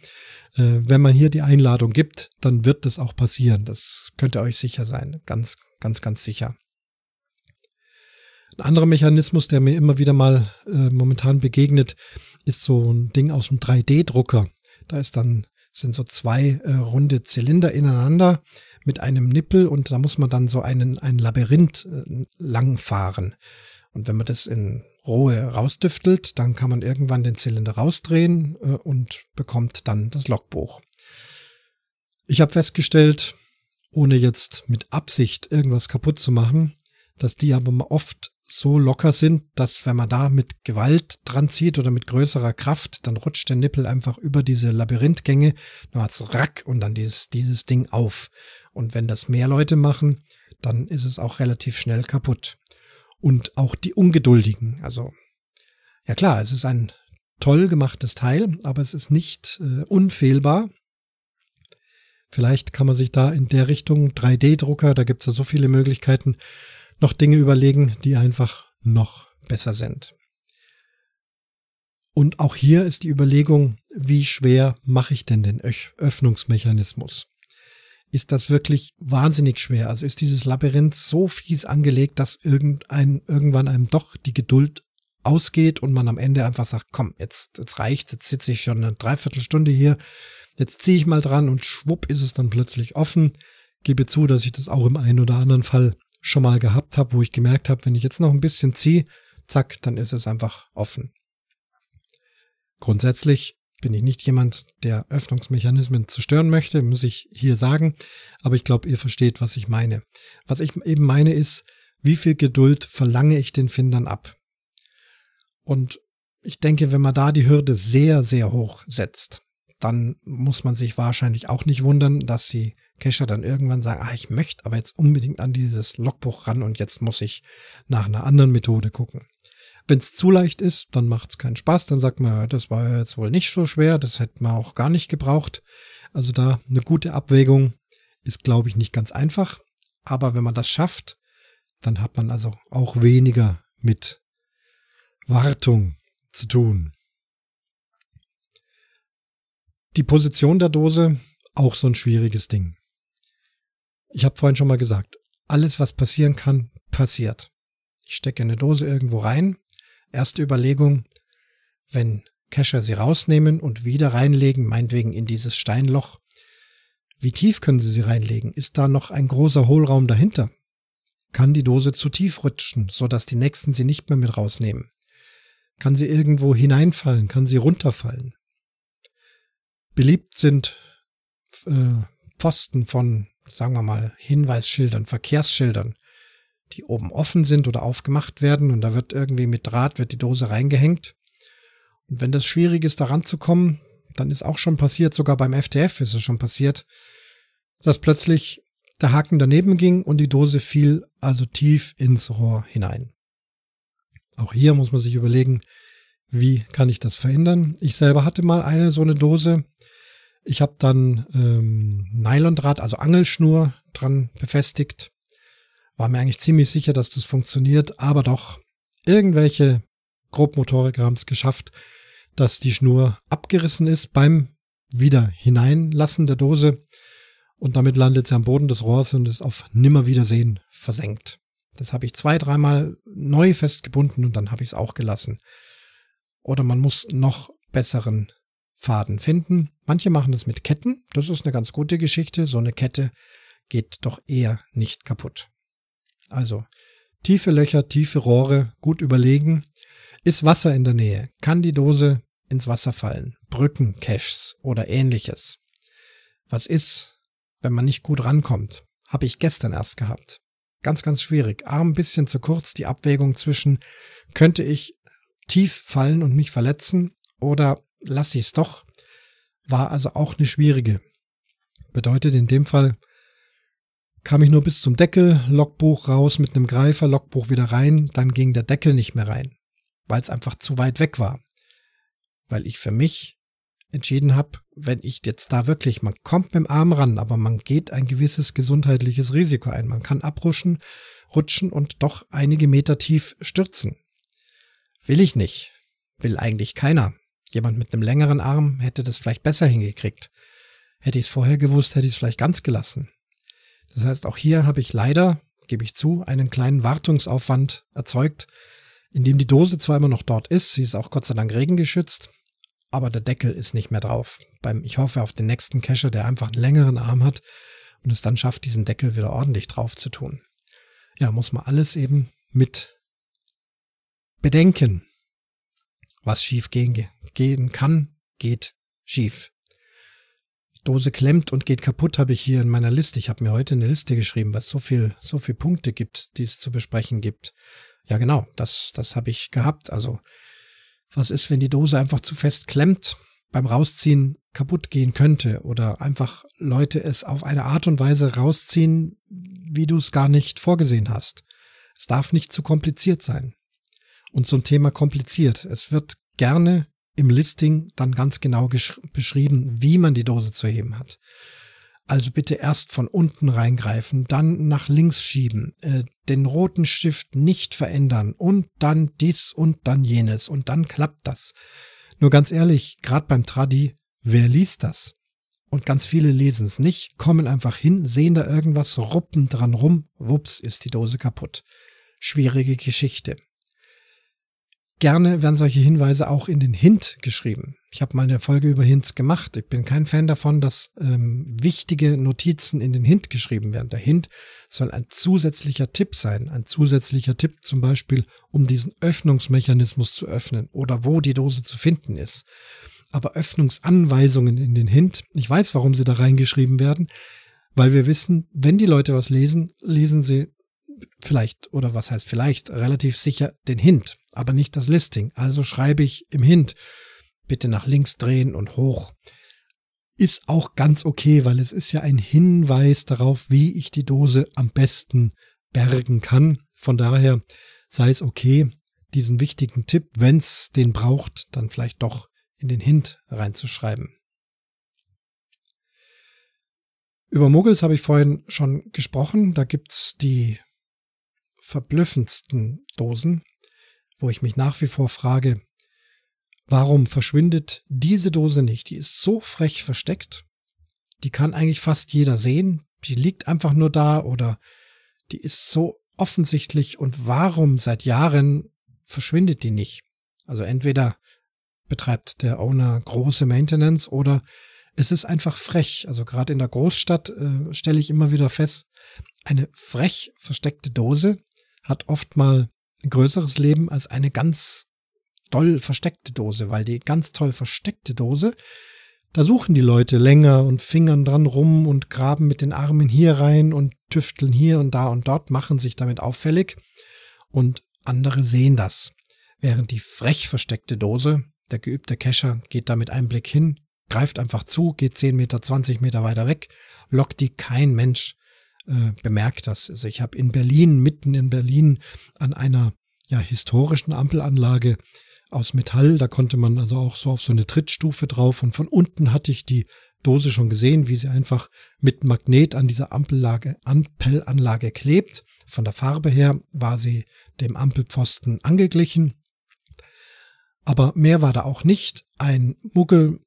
Äh, wenn man hier die Einladung gibt, dann wird das auch passieren. Das könnt ihr euch sicher sein. Ganz, ganz, ganz sicher. Ein anderer Mechanismus, der mir immer wieder mal äh, momentan begegnet, ist so ein Ding aus dem 3D-Drucker. Da ist dann, sind so zwei äh, runde Zylinder ineinander mit einem Nippel und da muss man dann so einen, ein Labyrinth äh, langfahren. Und wenn man das in Rohe rausdüftelt, dann kann man irgendwann den Zylinder rausdrehen äh, und bekommt dann das Logbuch. Ich habe festgestellt, ohne jetzt mit Absicht irgendwas kaputt zu machen, dass die aber oft so locker sind, dass wenn man da mit Gewalt dran zieht oder mit größerer Kraft, dann rutscht der Nippel einfach über diese Labyrinthgänge, dann hat's rack und dann dieses, dieses Ding auf. Und wenn das mehr Leute machen, dann ist es auch relativ schnell kaputt und auch die Ungeduldigen. Also, ja klar, es ist ein toll gemachtes Teil, aber es ist nicht äh, unfehlbar. Vielleicht kann man sich da in der Richtung 3D-Drucker, da gibt es ja so viele Möglichkeiten, noch Dinge überlegen, die einfach noch besser sind. Und auch hier ist die Überlegung, wie schwer mache ich denn den Öffnungsmechanismus? Ist das wirklich wahnsinnig schwer. Also ist dieses Labyrinth so fies angelegt, dass irgendein, irgendwann einem doch die Geduld ausgeht und man am Ende einfach sagt, komm, jetzt, jetzt reicht, jetzt sitze ich schon eine Dreiviertelstunde hier, jetzt ziehe ich mal dran und schwupp ist es dann plötzlich offen. Gebe zu, dass ich das auch im einen oder anderen Fall schon mal gehabt habe, wo ich gemerkt habe, wenn ich jetzt noch ein bisschen ziehe, zack, dann ist es einfach offen. Grundsätzlich bin ich nicht jemand, der Öffnungsmechanismen zerstören möchte, muss ich hier sagen. Aber ich glaube, ihr versteht, was ich meine. Was ich eben meine ist, wie viel Geduld verlange ich den Findern ab? Und ich denke, wenn man da die Hürde sehr, sehr hoch setzt, dann muss man sich wahrscheinlich auch nicht wundern, dass die Cacher dann irgendwann sagen, ah, ich möchte aber jetzt unbedingt an dieses Logbuch ran und jetzt muss ich nach einer anderen Methode gucken. Wenn es zu leicht ist, dann macht es keinen Spaß. Dann sagt man, das war jetzt wohl nicht so schwer, das hätte man auch gar nicht gebraucht. Also da eine gute Abwägung ist, glaube ich, nicht ganz einfach. Aber wenn man das schafft, dann hat man also auch weniger mit Wartung zu tun. Die Position der Dose, auch so ein schwieriges Ding. Ich habe vorhin schon mal gesagt, alles, was passieren kann, passiert. Ich stecke eine Dose irgendwo rein Erste Überlegung, wenn Kescher sie rausnehmen und wieder reinlegen, meinetwegen in dieses Steinloch, wie tief können Sie sie reinlegen? Ist da noch ein großer Hohlraum dahinter? Kann die Dose zu tief rutschen, sodass die nächsten sie nicht mehr mit rausnehmen? Kann sie irgendwo hineinfallen? Kann sie runterfallen? Beliebt sind äh, Pfosten von, sagen wir mal, Hinweisschildern, Verkehrsschildern, die oben offen sind oder aufgemacht werden und da wird irgendwie mit Draht wird die Dose reingehängt. Und wenn das schwierig ist, da ranzukommen, dann ist auch schon passiert, sogar beim FTF ist es schon passiert, dass plötzlich der Haken daneben ging und die Dose fiel also tief ins Rohr hinein. Auch hier muss man sich überlegen, wie kann ich das verhindern? Ich selber hatte mal eine so eine Dose. Ich habe dann ähm, Nylondraht, also Angelschnur dran befestigt war mir eigentlich ziemlich sicher, dass das funktioniert, aber doch, irgendwelche Grobmotoriker haben es geschafft, dass die Schnur abgerissen ist beim wieder hineinlassen der Dose und damit landet sie am Boden des Rohrs und ist auf Nimmerwiedersehen versenkt. Das habe ich zwei, dreimal neu festgebunden und dann habe ich es auch gelassen. Oder man muss noch besseren Faden finden. Manche machen das mit Ketten. Das ist eine ganz gute Geschichte. So eine Kette geht doch eher nicht kaputt. Also tiefe Löcher, tiefe Rohre, gut überlegen. Ist Wasser in der Nähe? Kann die Dose ins Wasser fallen? Brücken, Caches oder ähnliches. Was ist, wenn man nicht gut rankommt? Habe ich gestern erst gehabt. Ganz, ganz schwierig. Arm ein bisschen zu kurz, die Abwägung zwischen könnte ich tief fallen und mich verletzen oder lasse ich es doch, war also auch eine schwierige. Bedeutet in dem Fall kam ich nur bis zum Deckel, Logbuch raus mit einem Greifer, Logbuch wieder rein, dann ging der Deckel nicht mehr rein, weil es einfach zu weit weg war. Weil ich für mich entschieden habe, wenn ich jetzt da wirklich, man kommt mit dem Arm ran, aber man geht ein gewisses gesundheitliches Risiko ein. Man kann abrutschen, rutschen und doch einige Meter tief stürzen. Will ich nicht. Will eigentlich keiner. Jemand mit einem längeren Arm hätte das vielleicht besser hingekriegt. Hätte ich es vorher gewusst, hätte ich es vielleicht ganz gelassen. Das heißt, auch hier habe ich leider, gebe ich zu, einen kleinen Wartungsaufwand erzeugt, indem die Dose zwar immer noch dort ist, sie ist auch Gott sei Dank regengeschützt, aber der Deckel ist nicht mehr drauf. Beim, ich hoffe auf den nächsten Cacher, der einfach einen längeren Arm hat und es dann schafft, diesen Deckel wieder ordentlich drauf zu tun. Ja, muss man alles eben mit bedenken. Was schief gehen, gehen kann, geht schief. Dose klemmt und geht kaputt, habe ich hier in meiner Liste. Ich habe mir heute eine Liste geschrieben, was so viel, so viel Punkte gibt, die es zu besprechen gibt. Ja, genau, das, das habe ich gehabt. Also, was ist, wenn die Dose einfach zu fest klemmt, beim Rausziehen kaputt gehen könnte oder einfach Leute es auf eine Art und Weise rausziehen, wie du es gar nicht vorgesehen hast. Es darf nicht zu kompliziert sein. Und ein Thema kompliziert. Es wird gerne im Listing dann ganz genau beschrieben, wie man die Dose zu heben hat. Also bitte erst von unten reingreifen, dann nach links schieben, äh, den roten Stift nicht verändern und dann dies und dann jenes und dann klappt das. Nur ganz ehrlich, gerade beim Tradi, wer liest das? Und ganz viele lesen es nicht, kommen einfach hin, sehen da irgendwas, ruppen dran rum, wups, ist die Dose kaputt. Schwierige Geschichte. Gerne werden solche Hinweise auch in den Hint geschrieben. Ich habe mal eine Folge über Hints gemacht. Ich bin kein Fan davon, dass ähm, wichtige Notizen in den Hint geschrieben werden. Der Hint soll ein zusätzlicher Tipp sein. Ein zusätzlicher Tipp zum Beispiel, um diesen Öffnungsmechanismus zu öffnen oder wo die Dose zu finden ist. Aber Öffnungsanweisungen in den Hint, ich weiß, warum sie da reingeschrieben werden, weil wir wissen, wenn die Leute was lesen, lesen sie vielleicht, oder was heißt vielleicht, relativ sicher den Hint, aber nicht das Listing. Also schreibe ich im Hint, bitte nach links drehen und hoch. Ist auch ganz okay, weil es ist ja ein Hinweis darauf, wie ich die Dose am besten bergen kann. Von daher sei es okay, diesen wichtigen Tipp, wenn es den braucht, dann vielleicht doch in den Hint reinzuschreiben. Über Muggels habe ich vorhin schon gesprochen. Da gibt's die verblüffendsten Dosen, wo ich mich nach wie vor frage, warum verschwindet diese Dose nicht? Die ist so frech versteckt, die kann eigentlich fast jeder sehen, die liegt einfach nur da oder die ist so offensichtlich und warum seit Jahren verschwindet die nicht? Also entweder betreibt der Owner große Maintenance oder es ist einfach frech. Also gerade in der Großstadt äh, stelle ich immer wieder fest, eine frech versteckte Dose hat oft mal größeres Leben als eine ganz doll versteckte Dose, weil die ganz toll versteckte Dose, da suchen die Leute länger und fingern dran rum und graben mit den Armen hier rein und tüfteln hier und da und dort, machen sich damit auffällig und andere sehen das. Während die frech versteckte Dose, der geübte Kescher geht da mit einem Blick hin, greift einfach zu, geht 10 Meter, 20 Meter weiter weg, lockt die kein Mensch äh, bemerkt das. Also ich habe in Berlin, mitten in Berlin, an einer ja, historischen Ampelanlage aus Metall, da konnte man also auch so auf so eine Trittstufe drauf und von unten hatte ich die Dose schon gesehen, wie sie einfach mit Magnet an dieser Ampellage, Ampelanlage klebt. Von der Farbe her war sie dem Ampelpfosten angeglichen. Aber mehr war da auch nicht. Ein Muggel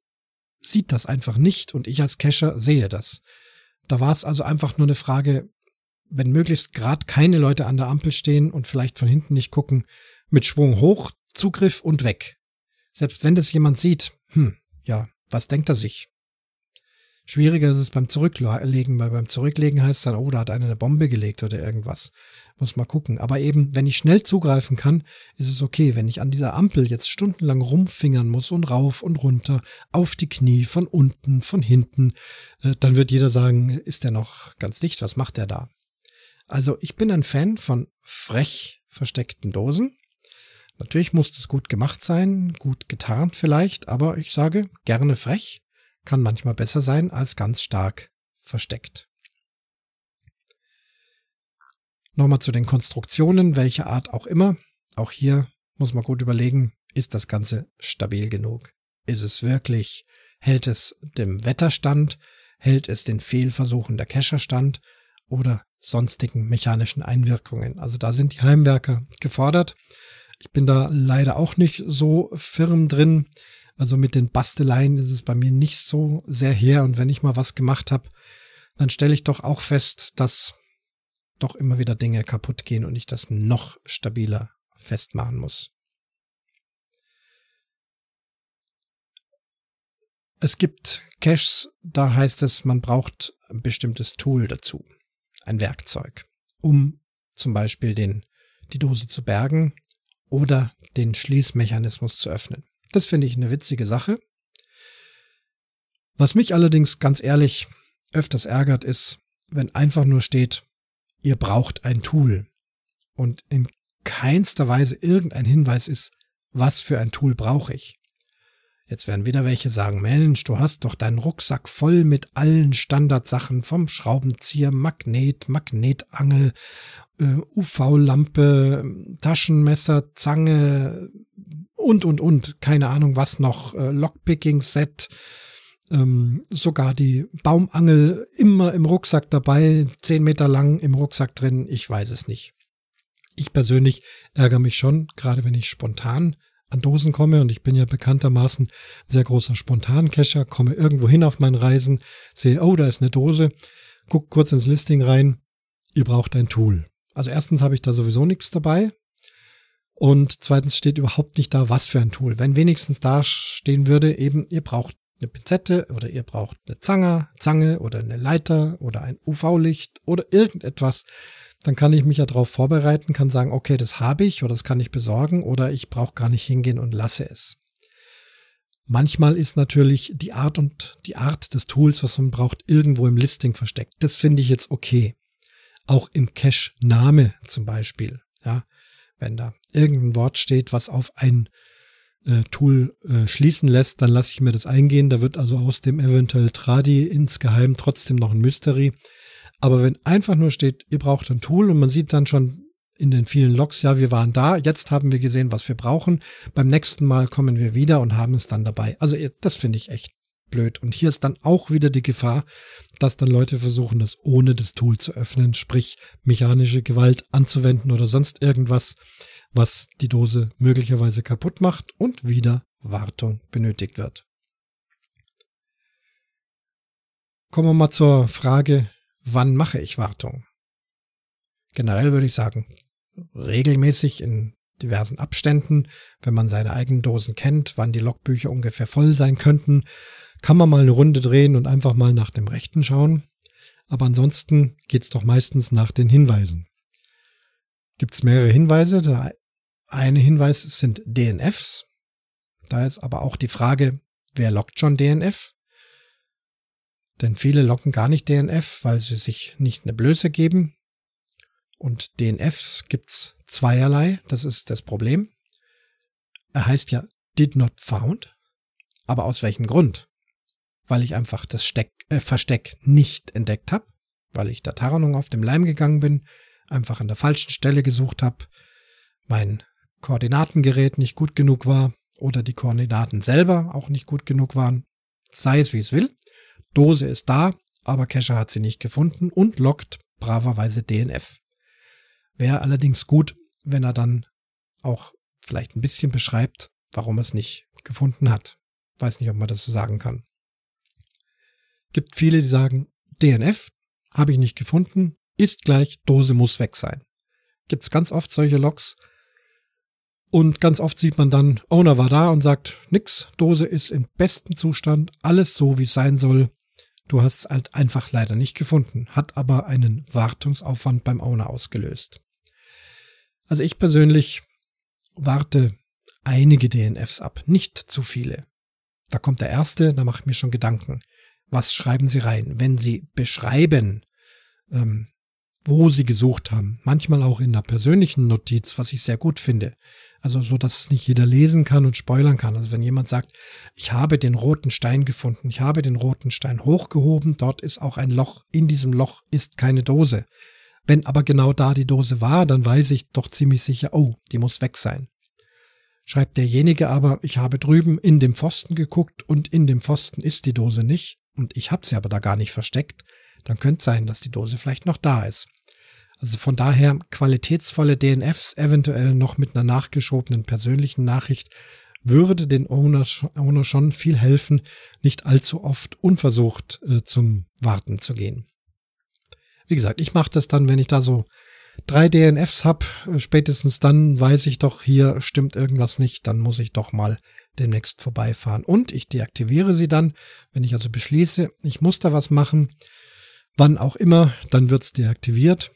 sieht das einfach nicht und ich als Cacher sehe das. Da war es also einfach nur eine Frage, wenn möglichst gerade keine Leute an der Ampel stehen und vielleicht von hinten nicht gucken, mit Schwung hoch, Zugriff und weg. Selbst wenn das jemand sieht, hm, ja, was denkt er sich? Schwieriger ist es beim Zurücklegen, weil beim Zurücklegen heißt dann, oh, da hat einer eine Bombe gelegt oder irgendwas. Muss mal gucken. Aber eben, wenn ich schnell zugreifen kann, ist es okay. Wenn ich an dieser Ampel jetzt stundenlang rumfingern muss und rauf und runter, auf die Knie, von unten, von hinten, äh, dann wird jeder sagen, ist der noch ganz dicht? Was macht der da? Also ich bin ein Fan von frech versteckten Dosen. Natürlich muss das gut gemacht sein, gut getarnt vielleicht, aber ich sage gerne frech, kann manchmal besser sein als ganz stark versteckt. Nochmal zu den Konstruktionen, welcher Art auch immer. Auch hier muss man gut überlegen, ist das Ganze stabil genug? Ist es wirklich, hält es dem Wetterstand, hält es den Fehlversuchen der Kescher stand oder sonstigen mechanischen Einwirkungen? Also da sind die Heimwerker gefordert. Ich bin da leider auch nicht so firm drin. Also mit den Basteleien ist es bei mir nicht so sehr her. Und wenn ich mal was gemacht habe, dann stelle ich doch auch fest, dass doch immer wieder Dinge kaputt gehen und ich das noch stabiler festmachen muss. Es gibt Caches, da heißt es, man braucht ein bestimmtes Tool dazu, ein Werkzeug, um zum Beispiel den, die Dose zu bergen oder den Schließmechanismus zu öffnen. Das finde ich eine witzige Sache. Was mich allerdings ganz ehrlich öfters ärgert, ist, wenn einfach nur steht, ihr braucht ein Tool und in keinster Weise irgendein Hinweis ist, was für ein Tool brauche ich. Jetzt werden wieder welche sagen, Mensch, du hast doch deinen Rucksack voll mit allen Standardsachen vom Schraubenzieher, Magnet, Magnetangel, äh, UV-Lampe, Taschenmesser, Zange und, und, und. Keine Ahnung was noch, äh, Lockpicking-Set, ähm, sogar die Baumangel immer im Rucksack dabei, zehn Meter lang im Rucksack drin, ich weiß es nicht. Ich persönlich ärgere mich schon, gerade wenn ich spontan an Dosen komme. Und ich bin ja bekanntermaßen sehr großer Spontancacher, komme irgendwo hin auf meinen Reisen, sehe, oh, da ist eine Dose, guck kurz ins Listing rein, ihr braucht ein Tool. Also erstens habe ich da sowieso nichts dabei und zweitens steht überhaupt nicht da, was für ein Tool. Wenn wenigstens da stehen würde, eben, ihr braucht eine Pinzette oder ihr braucht eine Zange, Zange oder eine Leiter oder ein UV-Licht oder irgendetwas, dann kann ich mich ja darauf vorbereiten, kann sagen, okay, das habe ich oder das kann ich besorgen oder ich brauche gar nicht hingehen und lasse es. Manchmal ist natürlich die Art und die Art des Tools, was man braucht, irgendwo im Listing versteckt. Das finde ich jetzt okay. Auch im Cache-Name zum Beispiel. Ja, wenn da irgendein Wort steht, was auf ein äh, Tool äh, schließen lässt, dann lasse ich mir das eingehen. Da wird also aus dem eventuell Tradi insgeheim trotzdem noch ein Mystery. Aber wenn einfach nur steht, ihr braucht ein Tool und man sieht dann schon in den vielen Logs, ja, wir waren da, jetzt haben wir gesehen, was wir brauchen. Beim nächsten Mal kommen wir wieder und haben es dann dabei. Also das finde ich echt blöd. Und hier ist dann auch wieder die Gefahr, dass dann Leute versuchen, das ohne das Tool zu öffnen, sprich mechanische Gewalt anzuwenden oder sonst irgendwas, was die Dose möglicherweise kaputt macht und wieder Wartung benötigt wird. Kommen wir mal zur Frage, wann mache ich Wartung? Generell würde ich sagen, regelmäßig in diversen Abständen, wenn man seine eigenen Dosen kennt, wann die Logbücher ungefähr voll sein könnten, kann man mal eine Runde drehen und einfach mal nach dem Rechten schauen. Aber ansonsten geht's doch meistens nach den Hinweisen. Gibt's mehrere Hinweise. Der eine Hinweis sind DNFs. Da ist aber auch die Frage, wer lockt schon DNF? Denn viele locken gar nicht DNF, weil sie sich nicht eine Blöße geben. Und DNFs gibt's zweierlei, das ist das Problem. Er heißt ja did not found. Aber aus welchem Grund? Weil ich einfach das Steck, äh, Versteck nicht entdeckt habe, weil ich der Tarnung auf dem Leim gegangen bin, einfach an der falschen Stelle gesucht habe, mein Koordinatengerät nicht gut genug war oder die Koordinaten selber auch nicht gut genug waren. Sei es wie es will. Dose ist da, aber Cacher hat sie nicht gefunden und lockt braverweise DNF. Wäre allerdings gut, wenn er dann auch vielleicht ein bisschen beschreibt, warum er es nicht gefunden hat. Weiß nicht, ob man das so sagen kann. Gibt viele, die sagen, DNF habe ich nicht gefunden, ist gleich, Dose muss weg sein. Gibt's ganz oft solche Logs. Und ganz oft sieht man dann, Owner war da und sagt, nix, Dose ist im besten Zustand, alles so, wie es sein soll. Du hast es halt einfach leider nicht gefunden, hat aber einen Wartungsaufwand beim Owner ausgelöst. Also ich persönlich warte einige DNFs ab, nicht zu viele. Da kommt der erste, da mache ich mir schon Gedanken. Was schreiben Sie rein? Wenn Sie beschreiben, ähm, wo sie gesucht haben. Manchmal auch in einer persönlichen Notiz, was ich sehr gut finde. Also so, dass es nicht jeder lesen kann und spoilern kann. Also wenn jemand sagt, ich habe den roten Stein gefunden, ich habe den roten Stein hochgehoben, dort ist auch ein Loch, in diesem Loch ist keine Dose. Wenn aber genau da die Dose war, dann weiß ich doch ziemlich sicher, oh, die muss weg sein. Schreibt derjenige aber, ich habe drüben in dem Pfosten geguckt und in dem Pfosten ist die Dose nicht und ich habe sie aber da gar nicht versteckt, dann könnte sein, dass die Dose vielleicht noch da ist. Also von daher qualitätsvolle DNFs, eventuell noch mit einer nachgeschobenen persönlichen Nachricht, würde den Owner, Owner schon viel helfen, nicht allzu oft unversucht äh, zum Warten zu gehen. Wie gesagt, ich mache das dann, wenn ich da so drei DNFs habe, äh, spätestens dann weiß ich doch, hier stimmt irgendwas nicht, dann muss ich doch mal demnächst vorbeifahren. Und ich deaktiviere sie dann, wenn ich also beschließe, ich muss da was machen, wann auch immer, dann wird's deaktiviert.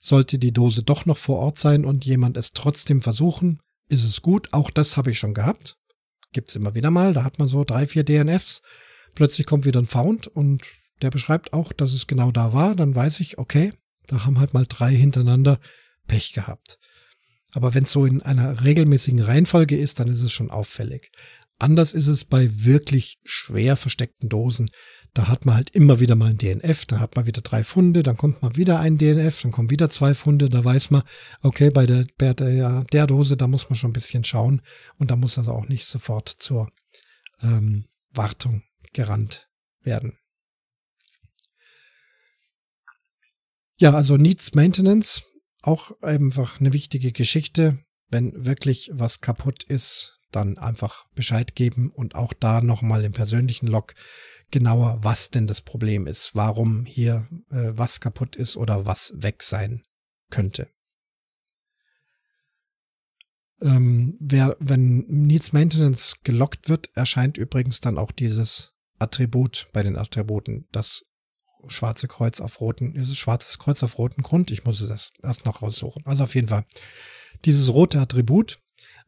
Sollte die Dose doch noch vor Ort sein und jemand es trotzdem versuchen, ist es gut. Auch das habe ich schon gehabt. Gibt's immer wieder mal. Da hat man so drei, vier DNFs. Plötzlich kommt wieder ein Found und der beschreibt auch, dass es genau da war. Dann weiß ich, okay, da haben halt mal drei hintereinander Pech gehabt. Aber wenn es so in einer regelmäßigen Reihenfolge ist, dann ist es schon auffällig. Anders ist es bei wirklich schwer versteckten Dosen. Da hat man halt immer wieder mal ein DNF, da hat man wieder drei Funde, dann kommt mal wieder ein DNF, dann kommen wieder zwei Funde, da weiß man, okay, bei der, bei der, der Dose, da muss man schon ein bisschen schauen und da muss also auch nicht sofort zur ähm, Wartung gerannt werden. Ja, also Needs Maintenance, auch einfach eine wichtige Geschichte. Wenn wirklich was kaputt ist, dann einfach Bescheid geben und auch da nochmal im persönlichen Log genauer, was denn das Problem ist, warum hier äh, was kaputt ist oder was weg sein könnte. Ähm, wer, wenn Needs Maintenance gelockt wird, erscheint übrigens dann auch dieses Attribut bei den Attributen, das schwarze Kreuz auf roten, dieses schwarzes Kreuz auf roten Grund. Ich muss es erst noch raussuchen. Also auf jeden Fall dieses rote Attribut.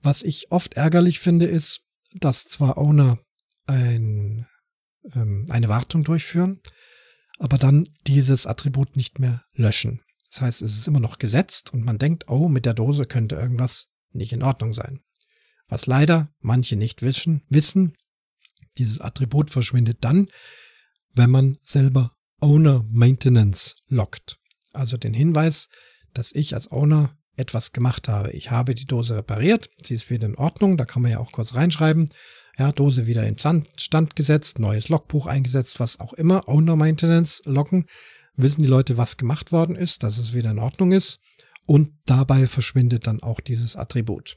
Was ich oft ärgerlich finde, ist, dass zwar Owner ein ähm, eine Wartung durchführen, aber dann dieses Attribut nicht mehr löschen. Das heißt, es ist immer noch gesetzt und man denkt, oh, mit der Dose könnte irgendwas nicht in Ordnung sein. Was leider manche nicht wissen, wissen, dieses Attribut verschwindet dann, wenn man selber Owner Maintenance lockt. Also den Hinweis, dass ich als Owner etwas gemacht habe. Ich habe die Dose repariert, sie ist wieder in Ordnung, da kann man ja auch kurz reinschreiben. Ja, Dose wieder in Stand gesetzt, neues Logbuch eingesetzt, was auch immer, Owner Maintenance loggen, wissen die Leute, was gemacht worden ist, dass es wieder in Ordnung ist und dabei verschwindet dann auch dieses Attribut.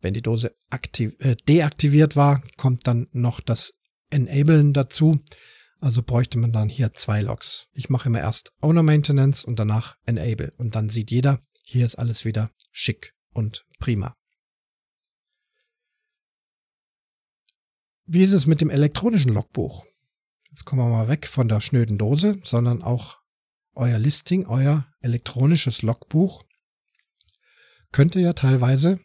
Wenn die Dose aktiv, äh, deaktiviert war, kommt dann noch das Enablen dazu. Also bräuchte man dann hier zwei Logs. Ich mache immer erst Owner Maintenance und danach Enable. Und dann sieht jeder, hier ist alles wieder schick und prima. Wie ist es mit dem elektronischen Logbuch? Jetzt kommen wir mal weg von der schnöden Dose, sondern auch euer Listing, euer elektronisches Logbuch könnte ja teilweise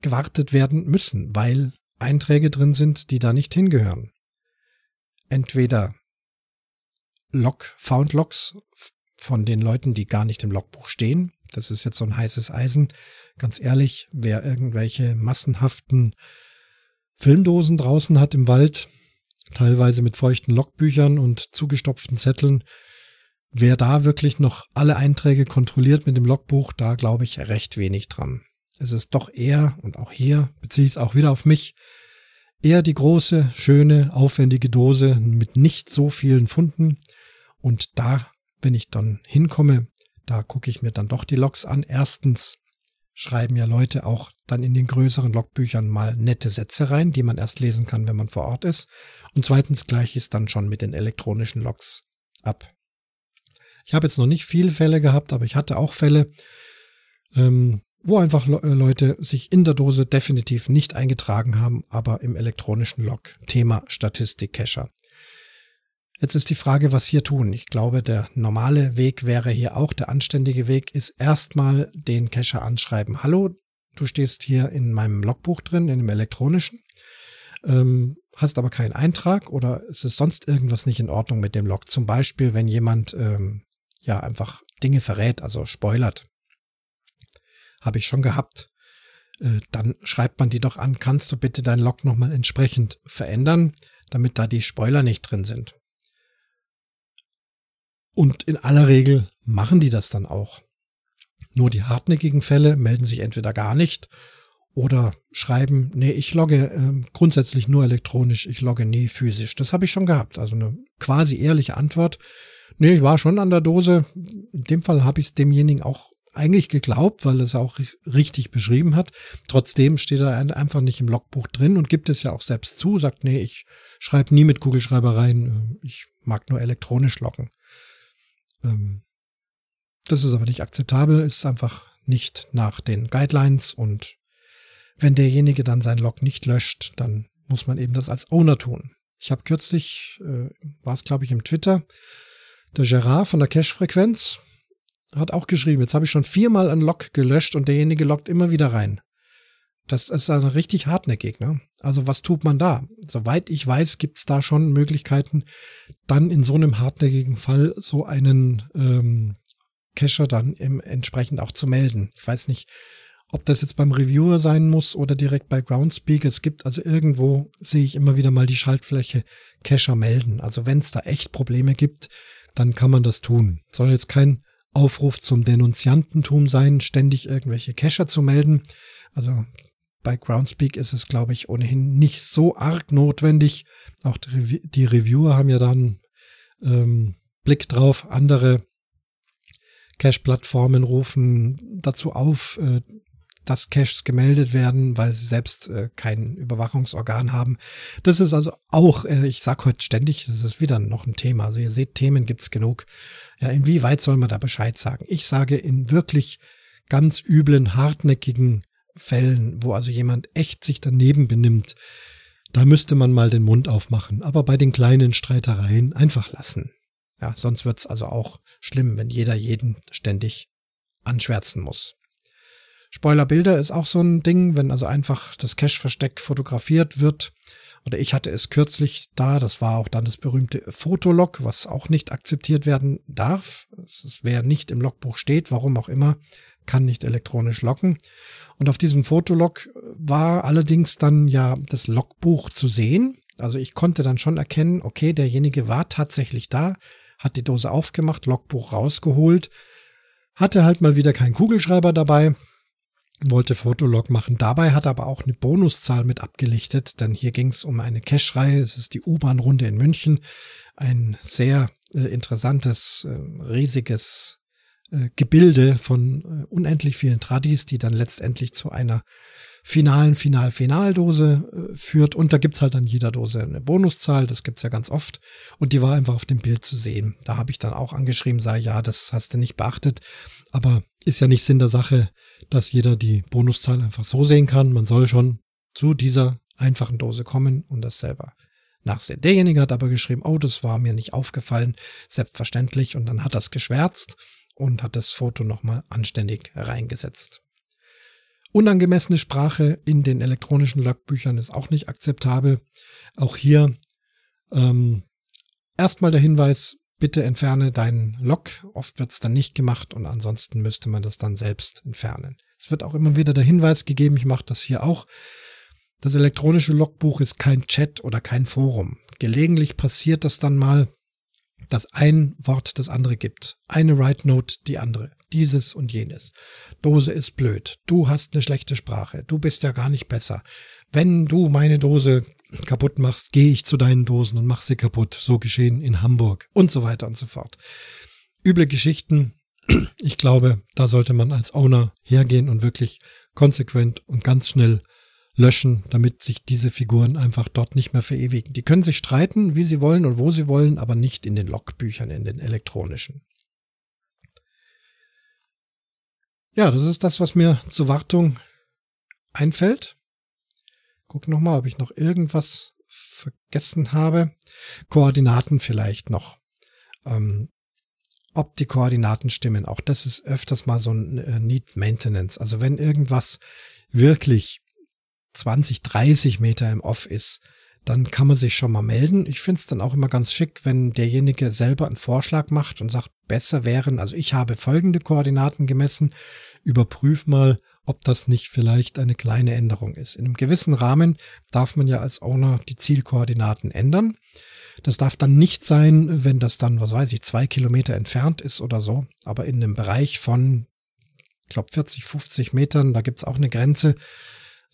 gewartet werden müssen, weil Einträge drin sind, die da nicht hingehören. Entweder Log, Found Logs von den Leuten, die gar nicht im Logbuch stehen. Das ist jetzt so ein heißes Eisen. Ganz ehrlich, wer irgendwelche massenhaften Filmdosen draußen hat im Wald, teilweise mit feuchten Logbüchern und zugestopften Zetteln. Wer da wirklich noch alle Einträge kontrolliert mit dem Logbuch, da glaube ich recht wenig dran. Es ist doch eher, und auch hier beziehe ich es auch wieder auf mich, eher die große, schöne, aufwendige Dose mit nicht so vielen Funden. Und da, wenn ich dann hinkomme, da gucke ich mir dann doch die Logs an. Erstens, schreiben ja Leute auch dann in den größeren Logbüchern mal nette Sätze rein, die man erst lesen kann, wenn man vor Ort ist. Und zweitens gleich ist dann schon mit den elektronischen Logs ab. Ich habe jetzt noch nicht viele Fälle gehabt, aber ich hatte auch Fälle, ähm, wo einfach äh, Leute sich in der Dose definitiv nicht eingetragen haben, aber im elektronischen Log. Thema Statistik-Cacher. Jetzt ist die Frage, was hier tun. Ich glaube, der normale Weg wäre hier auch, der anständige Weg ist erstmal den Cacher anschreiben. Hallo, du stehst hier in meinem Logbuch drin, in dem elektronischen, ähm, hast aber keinen Eintrag oder ist es sonst irgendwas nicht in Ordnung mit dem Log? Zum Beispiel, wenn jemand ähm, ja einfach Dinge verrät, also spoilert. Habe ich schon gehabt. Äh, dann schreibt man die doch an, kannst du bitte dein Log nochmal entsprechend verändern, damit da die Spoiler nicht drin sind. Und in aller Regel machen die das dann auch. Nur die hartnäckigen Fälle melden sich entweder gar nicht oder schreiben, nee, ich logge äh, grundsätzlich nur elektronisch, ich logge nie physisch. Das habe ich schon gehabt. Also eine quasi ehrliche Antwort. Nee, ich war schon an der Dose. In dem Fall habe ich es demjenigen auch eigentlich geglaubt, weil es auch richtig beschrieben hat. Trotzdem steht er einfach nicht im Logbuch drin und gibt es ja auch selbst zu, sagt, nee, ich schreibe nie mit Kugelschreibereien, ich mag nur elektronisch loggen. Ähm, das ist aber nicht akzeptabel, ist einfach nicht nach den Guidelines und wenn derjenige dann sein Log nicht löscht, dann muss man eben das als Owner tun. Ich habe kürzlich, äh, war es glaube ich im Twitter, der Gerard von der Cache-Frequenz hat auch geschrieben, jetzt habe ich schon viermal ein Log gelöscht und derjenige loggt immer wieder rein. Das ist also richtig hartnäckig. Ne? Also was tut man da? Soweit ich weiß, gibt es da schon Möglichkeiten, dann in so einem hartnäckigen Fall so einen ähm, Cacher dann im, entsprechend auch zu melden. Ich weiß nicht, ob das jetzt beim Reviewer sein muss oder direkt bei Groundspeak. Es gibt also irgendwo, sehe ich immer wieder mal die Schaltfläche Cacher melden. Also wenn es da echt Probleme gibt, dann kann man das tun. Soll jetzt kein Aufruf zum Denunziantentum sein, ständig irgendwelche Cacher zu melden. Also bei Groundspeak ist es, glaube ich, ohnehin nicht so arg notwendig. Auch die, die Reviewer haben ja dann ähm, Blick drauf. Andere Cache-Plattformen rufen dazu auf, äh, dass Caches gemeldet werden, weil sie selbst äh, kein Überwachungsorgan haben. Das ist also auch, äh, ich sage heute ständig, das ist wieder noch ein Thema. Also ihr seht, Themen gibt's genug. Ja, inwieweit soll man da Bescheid sagen? Ich sage in wirklich ganz üblen, hartnäckigen Fällen, wo also jemand echt sich daneben benimmt, da müsste man mal den Mund aufmachen. Aber bei den kleinen Streitereien einfach lassen. Ja, sonst wird's also auch schlimm, wenn jeder jeden ständig anschwärzen muss. Spoilerbilder ist auch so ein Ding, wenn also einfach das Cache-Versteck fotografiert wird. Oder ich hatte es kürzlich da, das war auch dann das berühmte Fotolog, was auch nicht akzeptiert werden darf. Es wer nicht im Logbuch steht, warum auch immer, kann nicht elektronisch loggen. Und auf diesem Fotolog war allerdings dann ja das Logbuch zu sehen. Also ich konnte dann schon erkennen, okay, derjenige war tatsächlich da, hat die Dose aufgemacht, Logbuch rausgeholt, hatte halt mal wieder keinen Kugelschreiber dabei, wollte Fotolog machen. Dabei hat er aber auch eine Bonuszahl mit abgelichtet, denn hier ging es um eine Cache-Reihe. Es ist die U-Bahn-Runde in München. Ein sehr äh, interessantes, äh, riesiges äh, Gebilde von äh, unendlich vielen Tradis, die dann letztendlich zu einer finalen Final-Finaldose äh, führt. Und da gibt's halt an jeder Dose eine Bonuszahl, das gibt's ja ganz oft. Und die war einfach auf dem Bild zu sehen. Da habe ich dann auch angeschrieben, sei ja, das hast du nicht beachtet. Aber ist ja nicht Sinn der Sache, dass jeder die Bonuszahl einfach so sehen kann. Man soll schon zu dieser einfachen Dose kommen und das selber nachsehen. Derjenige hat aber geschrieben, oh, das war mir nicht aufgefallen, selbstverständlich. Und dann hat das geschwärzt und hat das Foto nochmal anständig reingesetzt. Unangemessene Sprache in den elektronischen Logbüchern ist auch nicht akzeptabel. Auch hier ähm, erstmal der Hinweis, bitte entferne deinen Log. Oft wird es dann nicht gemacht und ansonsten müsste man das dann selbst entfernen. Es wird auch immer wieder der Hinweis gegeben, ich mache das hier auch. Das elektronische Logbuch ist kein Chat oder kein Forum. Gelegentlich passiert das dann mal, dass ein Wort das andere gibt. Eine Write Note die andere. Dieses und jenes. Dose ist blöd. Du hast eine schlechte Sprache. Du bist ja gar nicht besser. Wenn du meine Dose kaputt machst, gehe ich zu deinen Dosen und mach sie kaputt. So geschehen in Hamburg und so weiter und so fort. Üble Geschichten. Ich glaube, da sollte man als Owner hergehen und wirklich konsequent und ganz schnell löschen, damit sich diese Figuren einfach dort nicht mehr verewigen. Die können sich streiten, wie sie wollen und wo sie wollen, aber nicht in den Logbüchern, in den elektronischen. Ja, das ist das, was mir zur Wartung einfällt. Guck nochmal, ob ich noch irgendwas vergessen habe. Koordinaten vielleicht noch. Ähm, ob die Koordinaten stimmen. Auch das ist öfters mal so ein äh, Need Maintenance. Also wenn irgendwas wirklich 20, 30 Meter im Off ist, dann kann man sich schon mal melden. Ich finde es dann auch immer ganz schick, wenn derjenige selber einen Vorschlag macht und sagt, besser wären, also ich habe folgende Koordinaten gemessen, überprüf mal, ob das nicht vielleicht eine kleine Änderung ist. In einem gewissen Rahmen darf man ja als Owner die Zielkoordinaten ändern. Das darf dann nicht sein, wenn das dann, was weiß ich, zwei Kilometer entfernt ist oder so, aber in einem Bereich von, ich glaube, 40, 50 Metern, da gibt's auch eine Grenze,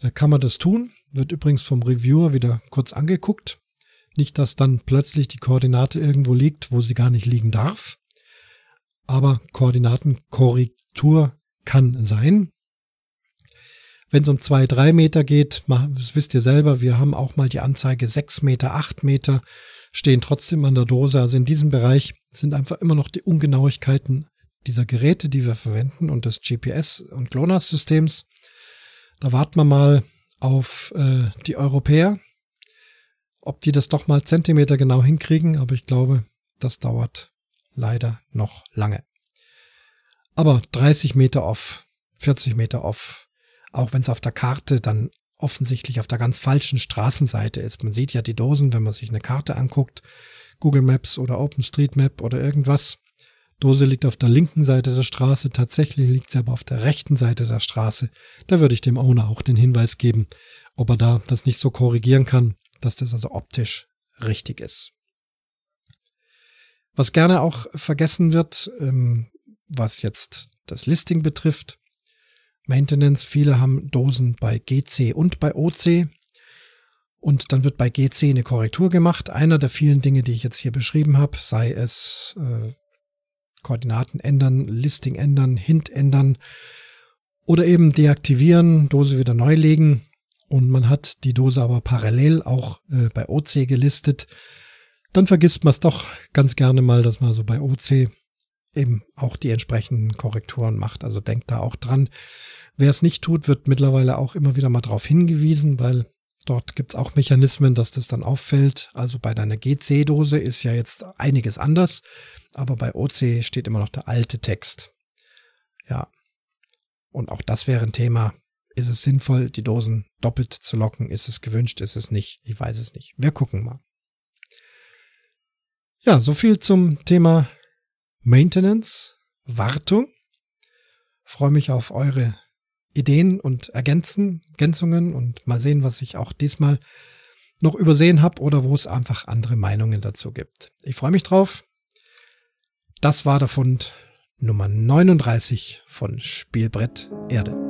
äh, kann man das tun. Wird übrigens vom Reviewer wieder kurz angeguckt. Nicht, dass dann plötzlich die Koordinate irgendwo liegt, wo sie gar nicht liegen darf. Aber Koordinatenkorrektur kann sein. Wenn es um zwei, drei Meter geht, das wisst ihr selber, wir haben auch mal die Anzeige sechs Meter, acht Meter, stehen trotzdem an der Dose. Also in diesem Bereich sind einfach immer noch die Ungenauigkeiten dieser Geräte, die wir verwenden und des GPS- und GLONASS-Systems. Da warten wir mal auf äh, die Europäer, ob die das doch mal Zentimeter genau hinkriegen, aber ich glaube, das dauert leider noch lange. Aber 30 Meter off, 40 Meter off, auch wenn es auf der Karte dann offensichtlich auf der ganz falschen Straßenseite ist. Man sieht ja die Dosen, wenn man sich eine Karte anguckt, Google Maps oder OpenStreetMap oder irgendwas. Dose liegt auf der linken Seite der Straße, tatsächlich liegt sie aber auf der rechten Seite der Straße. Da würde ich dem Owner auch den Hinweis geben, ob er da das nicht so korrigieren kann, dass das also optisch richtig ist. Was gerne auch vergessen wird, ähm, was jetzt das Listing betrifft, Maintenance, viele haben Dosen bei GC und bei OC. Und dann wird bei GC eine Korrektur gemacht. Einer der vielen Dinge, die ich jetzt hier beschrieben habe, sei es äh, Koordinaten ändern, Listing ändern, Hint ändern oder eben deaktivieren, Dose wieder neu legen und man hat die Dose aber parallel auch äh, bei OC gelistet, dann vergisst man es doch ganz gerne mal, dass man so bei OC eben auch die entsprechenden Korrekturen macht. Also denkt da auch dran. Wer es nicht tut, wird mittlerweile auch immer wieder mal darauf hingewiesen, weil dort gibt es auch Mechanismen, dass das dann auffällt. Also bei deiner GC-Dose ist ja jetzt einiges anders aber bei OC steht immer noch der alte Text. Ja. Und auch das wäre ein Thema. Ist es sinnvoll, die Dosen doppelt zu locken? Ist es gewünscht? Ist es nicht? Ich weiß es nicht. Wir gucken mal. Ja, so viel zum Thema Maintenance, Wartung. Freue mich auf eure Ideen und Ergänzen, Ergänzungen und mal sehen, was ich auch diesmal noch übersehen habe oder wo es einfach andere Meinungen dazu gibt. Ich freue mich drauf. Das war der Fund Nummer 39 von Spielbrett Erde.